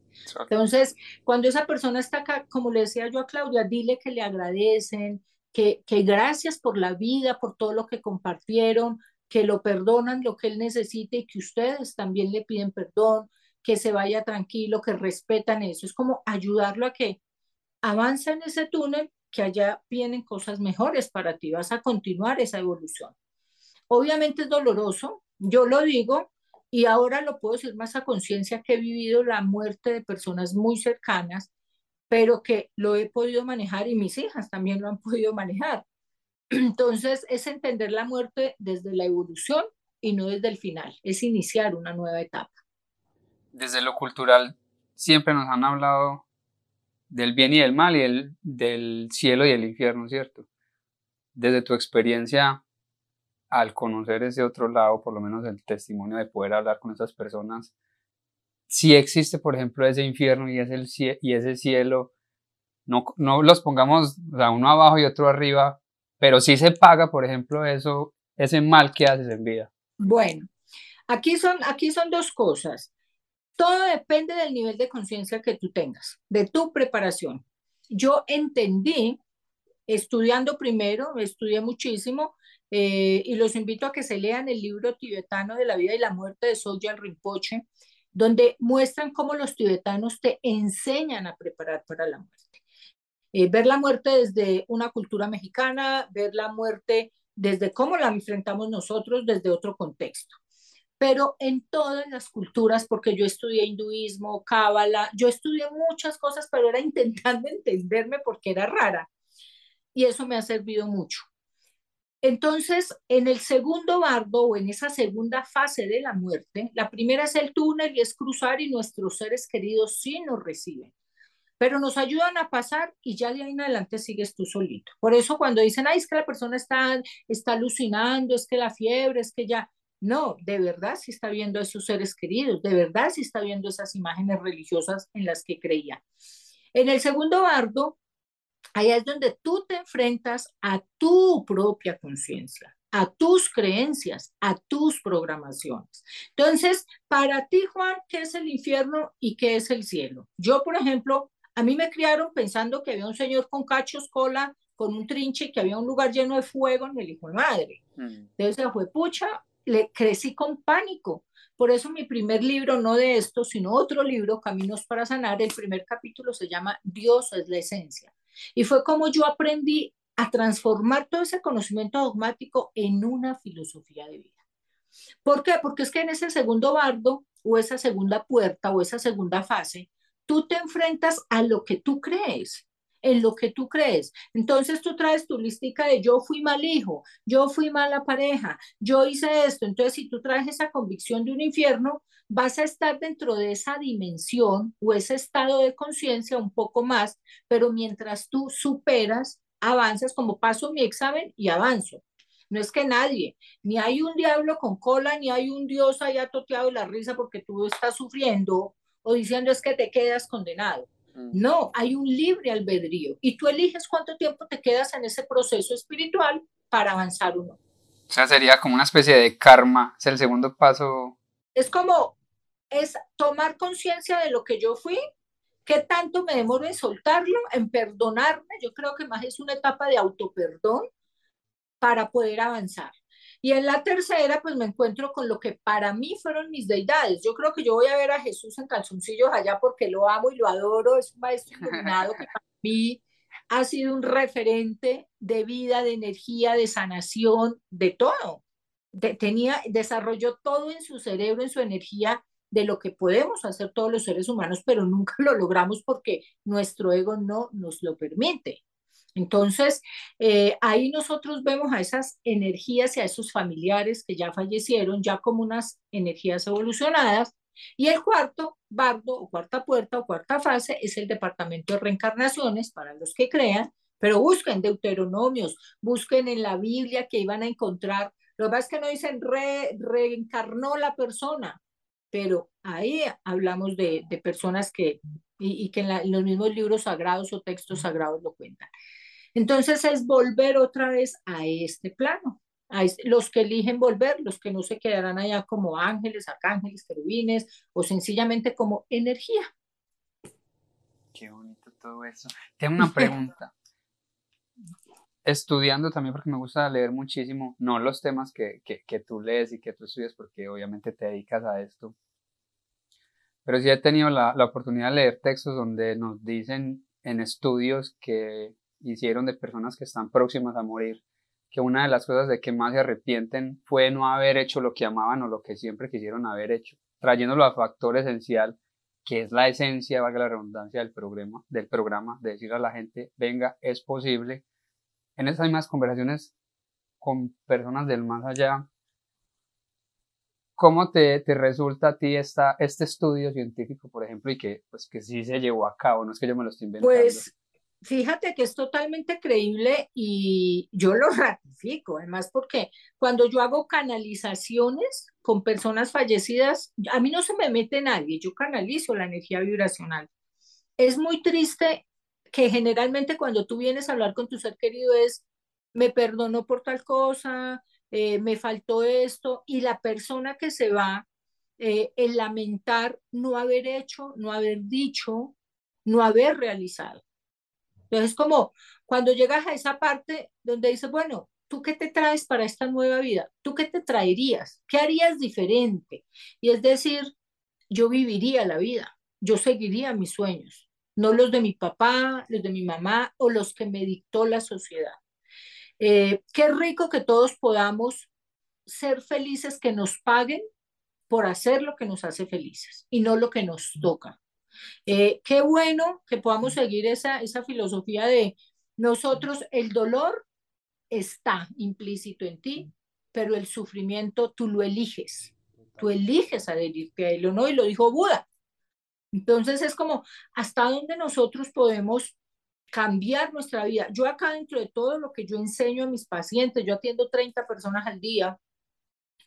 Entonces, cuando esa persona está acá, como le decía yo a Claudia, dile que le agradecen, que, que gracias por la vida, por todo lo que compartieron, que lo perdonan lo que él necesite y que ustedes también le piden perdón, que se vaya tranquilo, que respetan eso. Es como ayudarlo a que avance en ese túnel, que allá vienen cosas mejores para ti, vas a continuar esa evolución. Obviamente es doloroso, yo lo digo, y ahora lo puedo decir más a conciencia que he vivido la muerte de personas muy cercanas, pero que lo he podido manejar y mis hijas también lo han podido manejar. Entonces, es entender la muerte desde la evolución y no desde el final, es iniciar una nueva etapa desde lo cultural siempre nos han hablado del bien y del mal y del, del cielo y el infierno, ¿cierto? Desde tu experiencia, al conocer ese otro lado, por lo menos el testimonio de poder hablar con esas personas, si existe, por ejemplo, ese infierno y ese, y ese cielo, no, no los pongamos o uno abajo y otro arriba, pero sí se paga, por ejemplo, eso, ese mal que haces en vida. Bueno, aquí son, aquí son dos cosas. Todo depende del nivel de conciencia que tú tengas, de tu preparación. Yo entendí, estudiando primero, estudié muchísimo, eh, y los invito a que se lean el libro tibetano de la vida y la muerte de Sogyal Rinpoche, donde muestran cómo los tibetanos te enseñan a preparar para la muerte. Eh, ver la muerte desde una cultura mexicana, ver la muerte desde cómo la enfrentamos nosotros desde otro contexto pero en todas las culturas, porque yo estudié hinduismo, cábala, yo estudié muchas cosas, pero era intentando entenderme porque era rara. Y eso me ha servido mucho. Entonces, en el segundo bardo o en esa segunda fase de la muerte, la primera es el túnel y es cruzar y nuestros seres queridos sí nos reciben, pero nos ayudan a pasar y ya de ahí en adelante sigues tú solito. Por eso cuando dicen, ay, es que la persona está, está alucinando, es que la fiebre, es que ya, no, de verdad sí está viendo a esos seres queridos, de verdad sí está viendo esas imágenes religiosas en las que creía. En el segundo bardo Ahí es donde tú te enfrentas a tu propia conciencia, a tus creencias, a tus programaciones. Entonces, para ti, Juan, ¿qué es el infierno y qué es el cielo? Yo, por ejemplo, a mí me criaron pensando que había un señor con cachos, cola, con un trinche que había un lugar lleno de fuego en el hijo de madre. Mm. Entonces, fue pucha, le crecí con pánico. Por eso mi primer libro, no de esto, sino otro libro, Caminos para Sanar, el primer capítulo se llama Dios es la esencia. Y fue como yo aprendí a transformar todo ese conocimiento dogmático en una filosofía de vida. ¿Por qué? Porque es que en ese segundo bardo o esa segunda puerta o esa segunda fase, tú te enfrentas a lo que tú crees en lo que tú crees. Entonces tú traes tu listica de yo fui mal hijo, yo fui mala pareja, yo hice esto. Entonces si tú traes esa convicción de un infierno, vas a estar dentro de esa dimensión o ese estado de conciencia un poco más, pero mientras tú superas, avanzas como paso mi examen y avanzo. No es que nadie, ni hay un diablo con cola, ni hay un dios haya toteado la risa porque tú estás sufriendo o diciendo es que te quedas condenado No, hay un libre albedrío y tú eliges cuánto tiempo te quedas en ese proceso espiritual para avanzar o no. O sea, sería como una especie de karma, es el segundo paso. Es como, es tomar conciencia de lo que yo fui, qué tanto me demoro en soltarlo, en perdonarme, yo creo que más es una etapa de autoperdón para poder avanzar. Y en la tercera, pues me encuentro con lo que para mí fueron mis deidades. Yo creo que yo voy a ver a Jesús en calzoncillos allá porque lo amo y lo adoro. Es un maestro iluminado que para mí ha sido un referente de vida, de energía, de sanación, de todo. tenía, desarrolló todo en su cerebro, en su energía, de lo que podemos hacer todos los seres humanos, pero nunca lo logramos porque nuestro ego no nos lo permite. Entonces, eh, ahí nosotros vemos a esas energías y a esos familiares que ya fallecieron, ya como unas energías evolucionadas. Y el cuarto bardo o cuarta puerta o cuarta fase es el departamento de reencarnaciones para los que crean, pero busquen deuteronomios, busquen en la Biblia que iban a encontrar. Lo que pasa es que no dicen reencarnó la persona, pero ahí hablamos de, personas que, y, que en, los mismos libros sagrados o textos sagrados lo cuentan. Entonces es volver otra vez a este plano. A los que eligen volver, los que no se quedarán allá como ángeles, arcángeles, querubines o sencillamente como energía. Qué bonito todo eso. Tengo una pregunta. Estudiando también porque me gusta leer muchísimo, no los temas que, que tú lees y que tú estudias porque obviamente te dedicas a esto, pero sí he tenido la, la, oportunidad de leer textos donde nos dicen en estudios que hicieron de personas que están próximas a morir, que una de las cosas de que más se arrepienten fue no haber hecho lo que amaban o lo que siempre quisieron haber hecho, trayéndolo a factor esencial, que es la esencia, valga la redundancia, del programa, del programa, de decir a la gente, venga, es posible. En esas mismas conversaciones con personas del más allá, ¿cómo te, te, resulta a ti esta, este estudio científico, por ejemplo, y que, pues, que sí se llevó a cabo? No es que yo me lo esté inventando. Pues Fíjate que es totalmente creíble y yo lo ratifico, además porque cuando yo hago canalizaciones con personas fallecidas, a mí no se me mete nadie, yo canalizo la energía vibracional. Es muy triste que generalmente cuando tú vienes a hablar con tu ser querido es, me perdonó por tal cosa, eh, me faltó esto, y la persona que se va, eh, el lamentar no haber hecho, no haber dicho, no haber realizado. Entonces, como cuando llegas a esa parte donde dices, bueno, ¿tú qué te traes para esta nueva vida? ¿Tú qué te traerías? ¿Qué harías diferente? Y es decir, yo viviría la vida, yo seguiría mis sueños, no los de mi papá, los de mi mamá o los que me dictó la sociedad. Eh, qué rico que todos podamos ser felices, que nos paguen por hacer lo que nos hace felices y no lo que nos toca. Eh, qué bueno que podamos seguir esa, esa filosofía de nosotros, el dolor está implícito en ti, pero el sufrimiento tú lo eliges. Tú eliges adherirte a él o no, y lo dijo Buda. Entonces es como, ¿hasta dónde nosotros podemos cambiar nuestra vida? Yo acá dentro de todo lo que yo enseño a mis pacientes, yo atiendo 30 personas al día,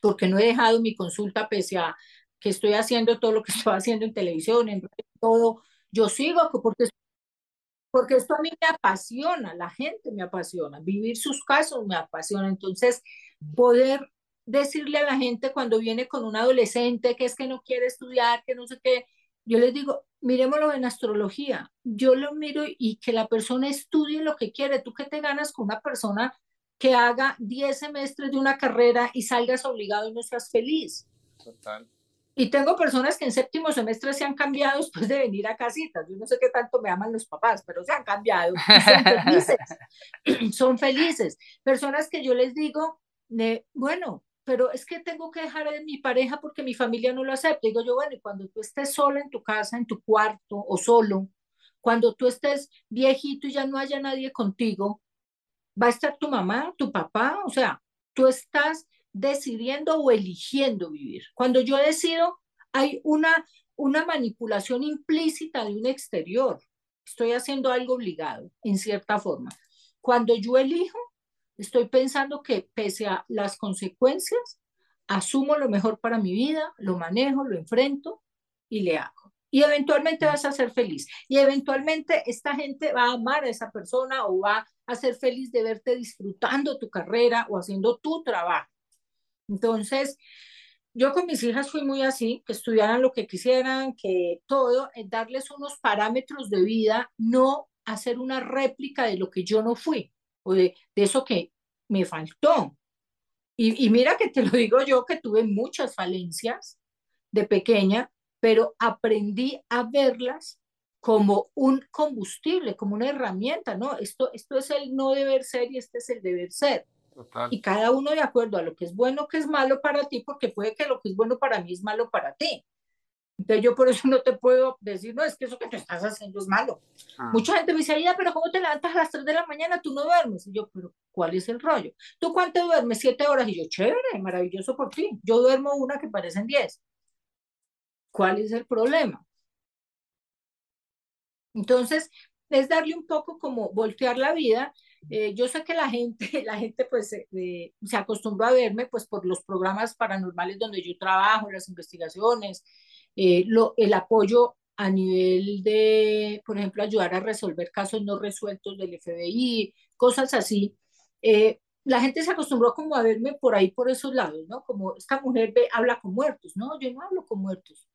porque no he dejado mi consulta pese a que estoy haciendo todo lo que estoy haciendo en televisión, en todo, yo sigo porque porque esto a mí me apasiona, la gente me apasiona, vivir sus casos me apasiona. Entonces, poder decirle a la gente cuando viene con un adolescente que es que no quiere estudiar, que no sé qué, yo les digo, miremoslo en astrología, yo lo miro y que la persona estudie lo que quiere. ¿Tú qué te ganas con una persona que haga 10 semestres de una carrera y salgas obligado y no seas feliz? Total. Y tengo personas que en séptimo semestre se han cambiado después de venir a casitas. Yo no sé qué tanto me aman los papás, pero se han cambiado. son felices. son felices. Personas que yo les digo, bueno, pero es que tengo que dejar a mi pareja porque mi familia no lo acepta. Digo yo, bueno, y cuando tú estés sola en tu casa, en tu cuarto o solo, cuando tú estés viejito y ya no haya nadie contigo, va a estar tu mamá, tu papá, o sea, tú estás decidiendo o eligiendo vivir. Cuando yo decido, hay una, una manipulación implícita de un exterior. Estoy haciendo algo obligado, en cierta forma. Cuando yo elijo, estoy pensando que pese a las consecuencias, asumo lo mejor para mi vida, lo manejo, lo enfrento y le hago. Y eventualmente vas a ser feliz. Y eventualmente esta gente va a amar a esa persona o va a ser feliz de verte disfrutando tu carrera o haciendo tu trabajo. Entonces, yo con mis hijas fui muy así, que estudiaran lo que quisieran, que todo, darles unos parámetros de vida, no hacer una réplica de lo que yo no fui o de, eso que me faltó. Y, y, mira que te lo digo yo, que tuve muchas falencias de pequeña, pero aprendí a verlas como un combustible, como una herramienta, ¿no? Esto, esto es el no deber ser y este es el deber ser. Y cada uno de acuerdo a lo que es bueno, que es malo para ti, porque puede que lo que es bueno para mí es malo para ti. Entonces yo por eso no te puedo decir, no, es que eso que te estás haciendo es malo. Ah. Mucha gente me dice, Aida, pero ¿cómo te levantas a las 3 de la mañana? Tú no duermes. Y yo, pero ¿cuál es el rollo? ¿Tú cuánto duermes? Siete horas. Y yo, chévere, maravilloso por ti. Yo duermo una que parecen 10. ¿Cuál es el problema? Entonces, es darle un poco como voltear la vida eh, yo sé que la gente, la gente pues eh, se acostumbró a verme pues por los programas paranormales donde yo trabajo, las investigaciones, eh, lo, el apoyo a nivel de, por ejemplo, ayudar a resolver casos no resueltos del FBI, cosas así. la gente se acostumbró como a verme por ahí, por esos lados, ¿no? Como esta mujer ve, habla con muertos, ¿no? Yo no hablo con muertos.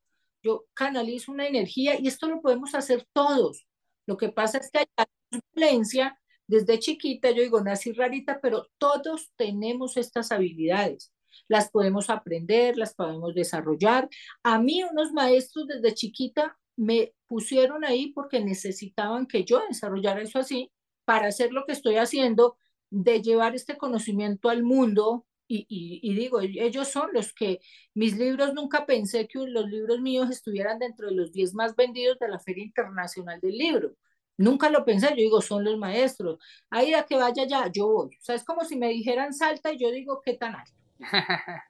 Yo canalizo una energía y esto lo podemos hacer todos. Lo que pasa es que hay violencia desde chiquita, yo digo, nací rarita, pero todos tenemos estas habilidades. Las podemos aprender, las podemos desarrollar. A mí unos maestros desde chiquita me pusieron ahí porque necesitaban que yo desarrollara eso así para hacer lo que estoy haciendo, de llevar este conocimiento al mundo. Y, y, digo, ellos son los que mis libros, nunca pensé que los libros míos estuvieran dentro de los 10 más vendidos de la Feria Internacional del Libro Nunca lo pensé, yo digo, son los maestros. Ahí a que vaya ya, yo voy. O sea, es como si me dijeran salta y yo digo, ¿qué tan alto?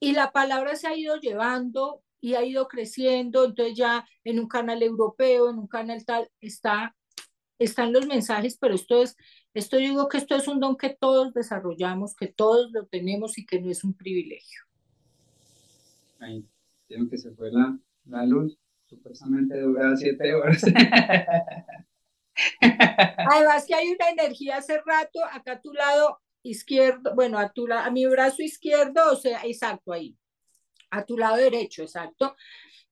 y la palabra se ha ido llevando y ha ido creciendo, entonces ya en un canal europeo, en un canal tal, está, están los mensajes, pero esto es, esto digo que esto es un don que todos desarrollamos, que todos lo tenemos y que no es un privilegio. Ahí, tengo que se fue la, la luz, supuestamente dura siete horas. Además que hay una energía hace rato, acá a tu lado izquierdo, bueno, a, tu, a mi brazo izquierdo, o sea, exacto ahí, a tu lado derecho, exacto.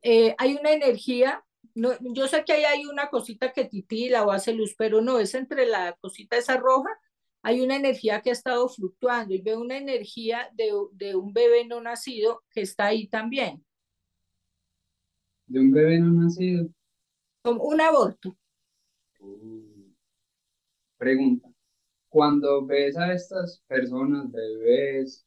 Eh, hay una energía, no, yo sé que ahí hay una cosita que titila o hace luz, pero no, es entre la cosita esa roja, hay una energía que ha estado fluctuando y veo una energía de, de un bebé no nacido que está ahí también. ¿De un bebé no nacido? Como un aborto. Pregunta. Cuando ves a estas personas, bebés,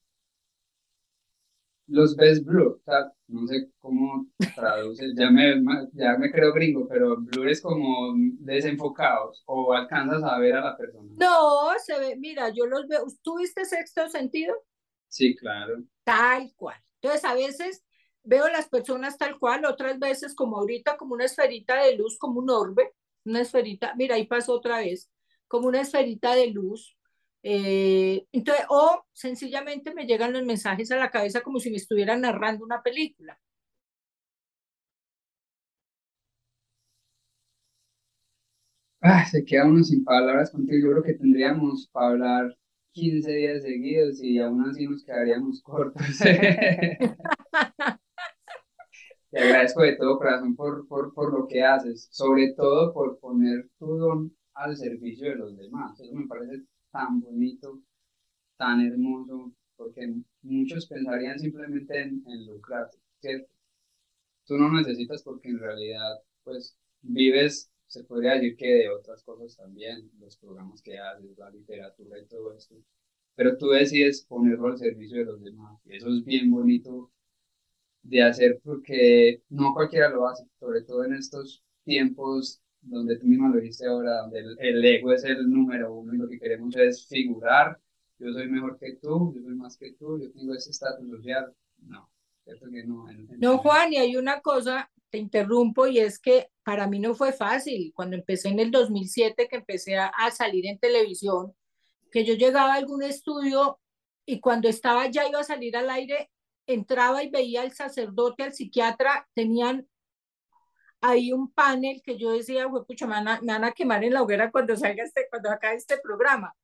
los ves blue, o sea, no sé cómo traduces, ya me, ya me creo gringo, pero blue es como desenfocados o alcanzas a ver a la persona. No, se ve, mira, yo los veo, ¿tuviste sexto sentido? Sí, claro. Tal cual. Entonces, a veces veo las personas tal cual, otras veces como ahorita, como una esferita de luz, como un orbe, una esferita, mira, ahí pasó otra vez, como una esferita de luz. Eh, entonces, o sencillamente me llegan los mensajes a la cabeza como si me estuvieran narrando una película. Ah, se queda uno sin palabras contigo. Yo creo que tendríamos para hablar 15 días seguidos y aún así nos quedaríamos cortos. Te agradezco de todo corazón por, por, por lo que haces, sobre todo por poner tu don al servicio de los demás. Eso me parece tan bonito, tan hermoso, porque muchos pensarían simplemente en, en lucrarte, ¿cierto? Tú no necesitas porque en realidad, pues, vives, se podría decir que de otras cosas también, los programas que haces, la literatura y todo esto, pero tú decides ponerlo al servicio de los demás, y eso es bien bonito de hacer porque no cualquiera lo hace, sobre todo en estos tiempos donde tú misma lo dijiste ahora, donde el, ego es el número uno y lo que queremos es figurar, yo soy mejor que tú, yo soy más que tú, yo tengo ese estatus social. No, cierto que no. no, Juan, y hay una cosa, te interrumpo, y es que para mí no fue fácil. Cuando empecé en el 2007, que empecé a, a salir en televisión, que yo llegaba a algún estudio y cuando estaba ya iba a salir al aire, entraba y veía al sacerdote, al psiquiatra, tenían ahí un panel que yo decía, pucha, me van, a, quemar en la hoguera cuando salga este, cuando acabe este programa.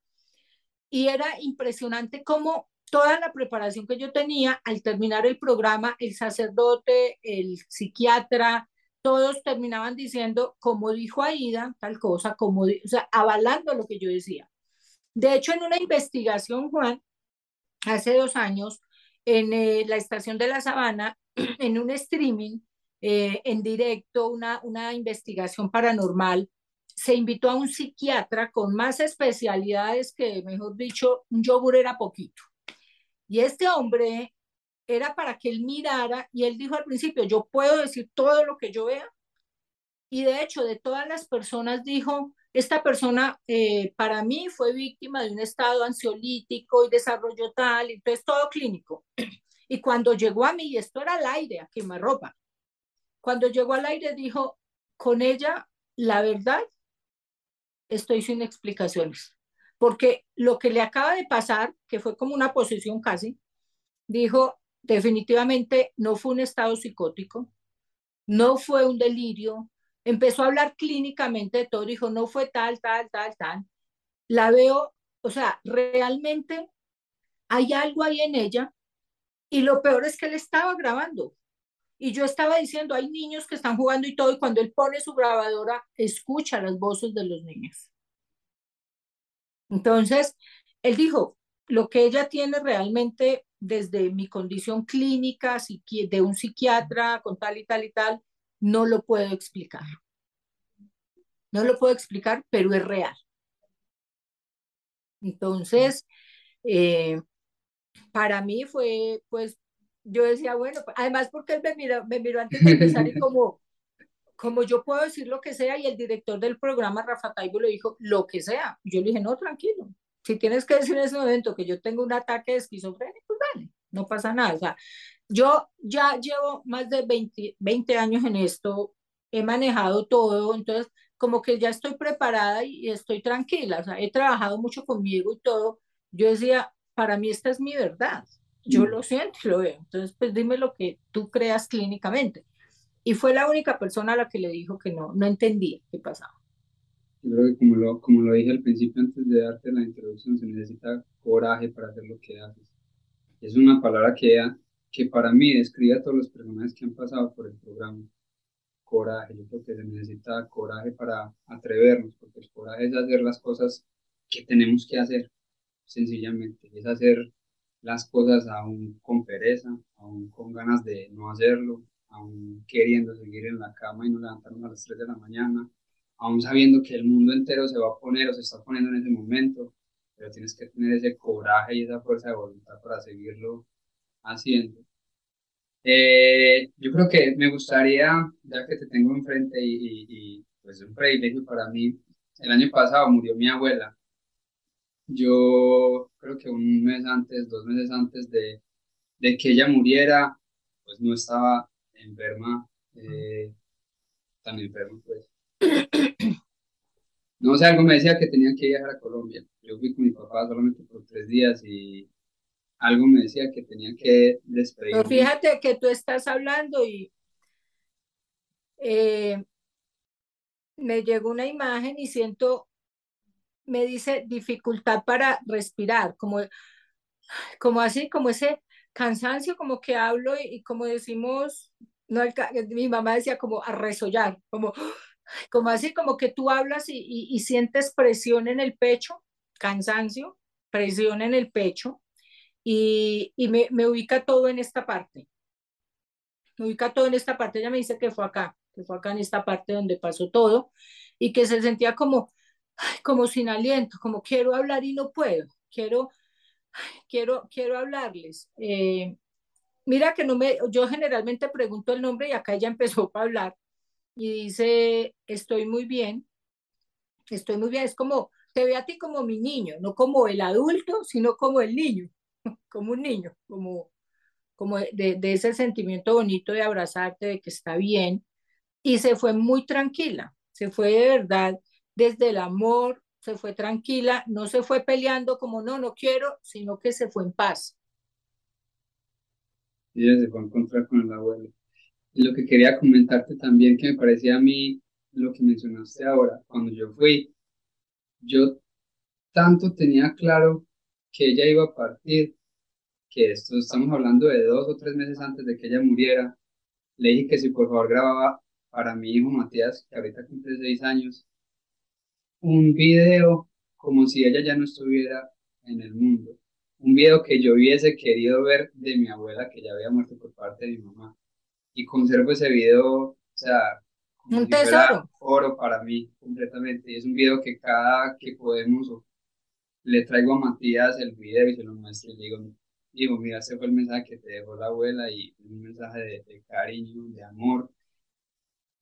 Y era impresionante cómo toda la preparación que yo tenía al terminar el programa, el sacerdote, el psiquiatra, todos terminaban diciendo, como dijo Aida, tal cosa, como, o sea, avalando lo que yo decía. De hecho, en una investigación, Juan, hace dos años, en eh, la estación de la Sabana, en un streaming eh, en directo, una, una investigación paranormal, se invitó a un psiquiatra con más especialidades que, mejor dicho, un yogur era poquito. Y este hombre era para que él mirara y él dijo al principio, yo puedo decir todo lo que yo vea. Y de hecho, de todas las personas dijo, esta persona eh, para mí fue víctima de un estado ansiolítico y desarrollo tal, entonces todo clínico. Y cuando llegó a mí, y esto era al aire, a ropa cuando llegó al aire dijo, con ella, la verdad, estoy sin explicaciones. Porque lo que le acaba de pasar, que fue como una posesión casi, dijo, definitivamente no fue un estado psicótico, no fue un delirio, empezó a hablar clínicamente de todo, dijo, no fue tal, tal, tal, tal. La veo, o sea, realmente hay algo ahí en ella y lo peor es que él estaba grabando. Y yo estaba diciendo, hay niños que están jugando y todo, y cuando él pone su grabadora, escucha las voces de los niños. Entonces, él dijo, lo que ella tiene realmente desde mi condición clínica, de un psiquiatra con tal y tal y tal, no lo puedo explicar. No lo puedo explicar, pero es real. Entonces, eh, para mí fue pues yo decía, bueno, además porque él me miró, me miró antes de empezar y como, como yo puedo decir lo que sea y el director del programa, Rafa Taibo, le dijo lo que sea. Yo le dije, no, tranquilo, si tienes que decir en ese momento que yo tengo un ataque de esquizofrenia, pues dale, no pasa nada. O sea, yo ya llevo más de 20, 20 años en esto, he manejado todo, entonces como que ya estoy preparada y estoy tranquila, o sea, he trabajado mucho conmigo y todo. Yo decía, para mí esta es mi verdad yo lo siento y lo veo. Entonces, pues dime lo que tú creas clínicamente. Y fue la única persona a la que le dijo que no, no entendía qué pasaba. Yo creo que como lo, como lo dije al principio antes de darte la introducción, se necesita coraje para hacer lo que haces. Es una palabra que, que para mí describe a todos los personajes que han pasado por el programa. Coraje, yo creo que se necesita coraje para atrevernos, porque el coraje es hacer las cosas que tenemos que hacer, sencillamente. Es hacer las cosas aún con pereza, aún con ganas de no hacerlo, aún queriendo seguir en la cama y no levantarnos a las 3 de la mañana, aún sabiendo que el mundo entero se va a poner o se está poniendo en ese momento, pero tienes que tener ese coraje y esa fuerza de voluntad para seguirlo haciendo. Eh, yo creo que me gustaría, ya que te tengo enfrente y, y, y pues es un privilegio para mí, el año pasado murió mi abuela yo creo que un mes antes, dos meses antes de, de que ella muriera, pues no estaba enferma, eh, tan enferma pues. No sé, algo me decía que tenía que viajar a Colombia. Yo fui con mi papá solamente por tres días y algo me decía que tenía que despedirme. Pero fíjate que tú estás hablando y eh, me llegó una imagen y siento, me dice dificultad para respirar, como, como así, como ese cansancio, como que hablo y, como decimos, no, mi mamá decía como a resollar, como, como así, como que tú hablas y, sientes presión en el pecho, cansancio, presión en el pecho y, me, me ubica todo en esta parte. Me ubica todo en esta parte. Ella me dice que fue acá que fue acá en esta parte donde pasó todo, y que se sentía como, como sin aliento, como quiero hablar y no puedo, quiero, quiero, quiero hablarles. Eh, mira que no me, yo generalmente pregunto el nombre y acá ella empezó a hablar y dice, estoy muy bien, estoy muy bien, es como, te ve a ti como mi niño, no como el adulto, sino como el niño, como un niño, como, como de, de, ese sentimiento bonito de abrazarte, de que está bien, y se fue muy tranquila, se fue de verdad desde el amor, se fue tranquila, no se fue peleando como no, no quiero, sino que se fue en paz. Ella se fue a encontrar con el abuelo. Y lo que quería comentarte también, que me parecía a mí lo que mencionaste ahora, cuando yo fui, yo tanto tenía claro que ella iba a partir, que esto estamos hablando de dos o tres meses antes de que ella muriera, le dije que si por favor grababa para mi hijo Matías, que ahorita cumple seis años, un video como si ella ya no estuviera en el mundo. Un video que yo hubiese querido ver de mi abuela, que ya había muerto por parte de mi mamá. Y conservo ese video, o sea, un tesoro. oro para mí completamente. Y es un video que cada que podemos, le traigo a Matías el video y se lo muestro y le digo, digo, mira, ese fue el mensaje que te dejó la abuela y un mensaje de, de cariño, de amor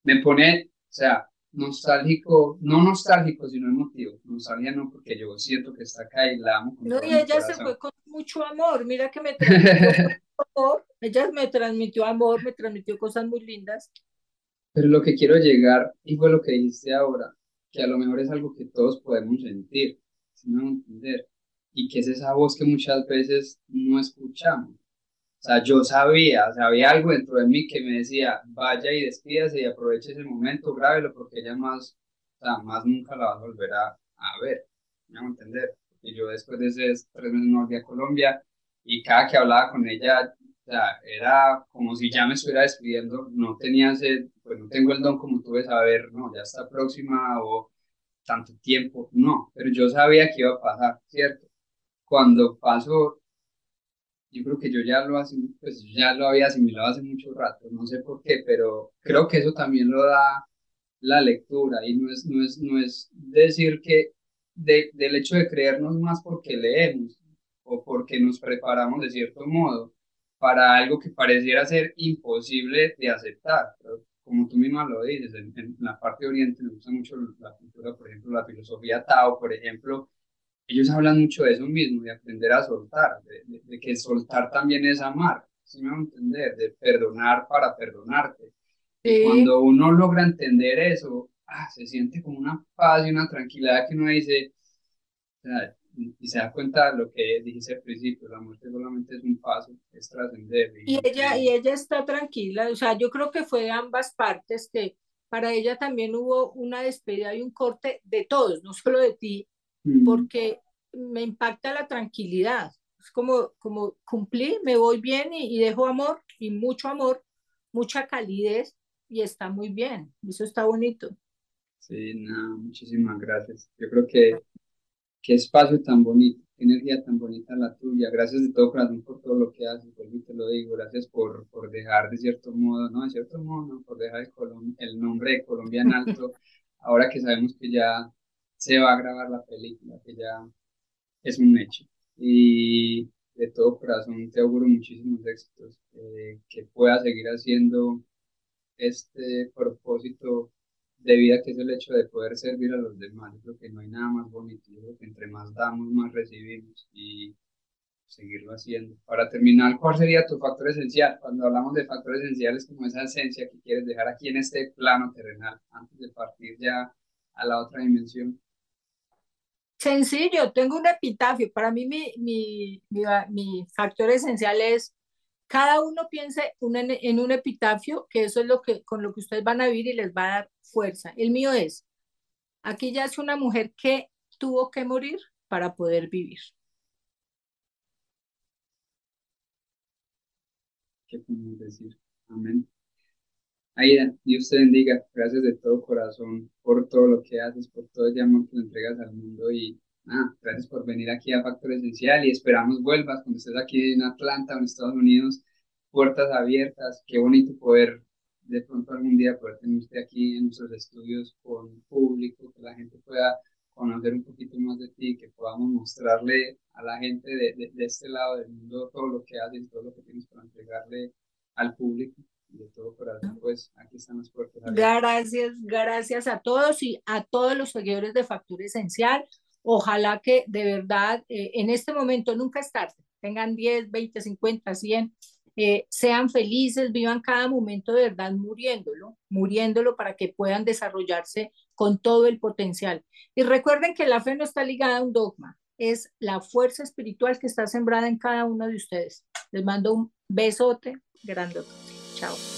me pone, o sea, nostálgico, no nostálgico, sino emotivo. Nostalgia no, porque yo siento que está acá y la amo. no, y ella se fue con mucho amor. Mira que me transmitió amor. Ella me transmitió amor, me transmitió cosas muy lindas. Pero lo que quiero llegar, y fue lo que dijiste ahora, que a lo mejor es algo que todos podemos sentir, si no entender, y que es esa voz que muchas veces no escuchamos. O sea, yo sabía, o sea, había algo dentro de mí que me decía, vaya y despídase y aproveche ese momento, grábelo, porque ella más, o sea, más nunca la va a volver a, a ver, me hago entender. Y yo después de esos tres meses no volví a Colombia y cada que hablaba con ella, o sea, era como si ya me estuviera despidiendo, no tenía ese, pues no tengo el don como tú de saber, no, ya está próxima o tanto tiempo, no, pero yo sabía que iba a pasar, ¿cierto? Cuando pasó, yo creo que yo ya lo, pues, ya lo había asimilado hace mucho rato, no sé por qué, pero creo que eso también lo da la lectura y no es, no es, no es decir que de, del hecho de creernos más porque leemos o porque nos preparamos de cierto modo para algo que pareciera ser imposible de aceptar. Como tú misma lo dices, en, en la parte de Oriente me gusta mucho la cultura, por ejemplo, la filosofía Tao, por ejemplo, ellos hablan mucho de eso mismo, de aprender a soltar, de, que soltar también es amar, ¿sí me van a entender? De perdonar para perdonarte. Y cuando uno logra entender eso, ah, se siente como una paz y una tranquilidad que uno dice, y se da cuenta de lo que dijiste al principio, la muerte solamente es un paso, es trascender. Y, ella, y ella está tranquila, o sea, yo creo que fue de ambas partes, que para ella también hubo una despedida y un corte de todos, no solo de ti, porque me impacta la tranquilidad. Es como, como cumplí, me voy bien y, dejo amor y mucho amor, mucha calidez y está muy bien. Eso está bonito. Sí, no, muchísimas gracias. Yo creo que qué espacio tan bonito, qué energía tan bonita la tuya. Gracias de todo corazón por todo lo que haces, por te lo digo. Gracias por, por dejar de cierto modo, no, de cierto modo, no, por dejar el, el nombre de Colombia en alto. ahora que sabemos que ya se va a grabar la película, que ya es un hecho. Y de todo corazón te auguro muchísimos éxitos, eh, que puedas seguir haciendo este propósito de vida que es el hecho de poder servir a los demás. Creo que no hay nada más bonito, yo que entre más damos, más recibimos y seguirlo haciendo. Para terminar, ¿cuál sería tu factor esencial? Cuando hablamos de factores esenciales, como esa esencia que quieres dejar aquí en este plano terrenal, antes de partir ya a la otra dimensión. Sencillo, tengo un epitafio. Para mí mi, mi, mi, factor esencial es cada uno piense en un epitafio, que eso es lo que, con lo que ustedes van a vivir y les va a dar fuerza. El mío es, aquí ya es una mujer que tuvo que morir para poder vivir. ¿Qué podemos decir? Amén. Aida, Dios te bendiga. Gracias de todo corazón por todo lo que haces, por todo el amor que le entregas al mundo y nada, gracias por venir aquí a Factor Esencial y esperamos vuelvas cuando estés aquí en Atlanta o en Estados Unidos, puertas abiertas. Qué bonito poder de pronto algún día poder tener aquí en nuestros estudios con público, que la gente pueda conocer un poquito más de ti, que podamos mostrarle a la gente de, de, este lado del mundo todo lo que haces, todo lo que tienes para entregarle al público. Y de todo corazón, pues aquí están las puertas. Gracias, gracias a todos y a todos los seguidores de Factura Esencial. Ojalá que de verdad eh, en este momento nunca es tarde, tengan 10, 20, 50, 100, sean felices, vivan cada momento de verdad muriéndolo, muriéndolo para que puedan desarrollarse con todo el potencial. Y recuerden que la fe no está ligada a un dogma, es la fuerza espiritual que está sembrada en cada uno de ustedes. Les mando un besote grandote. Chao.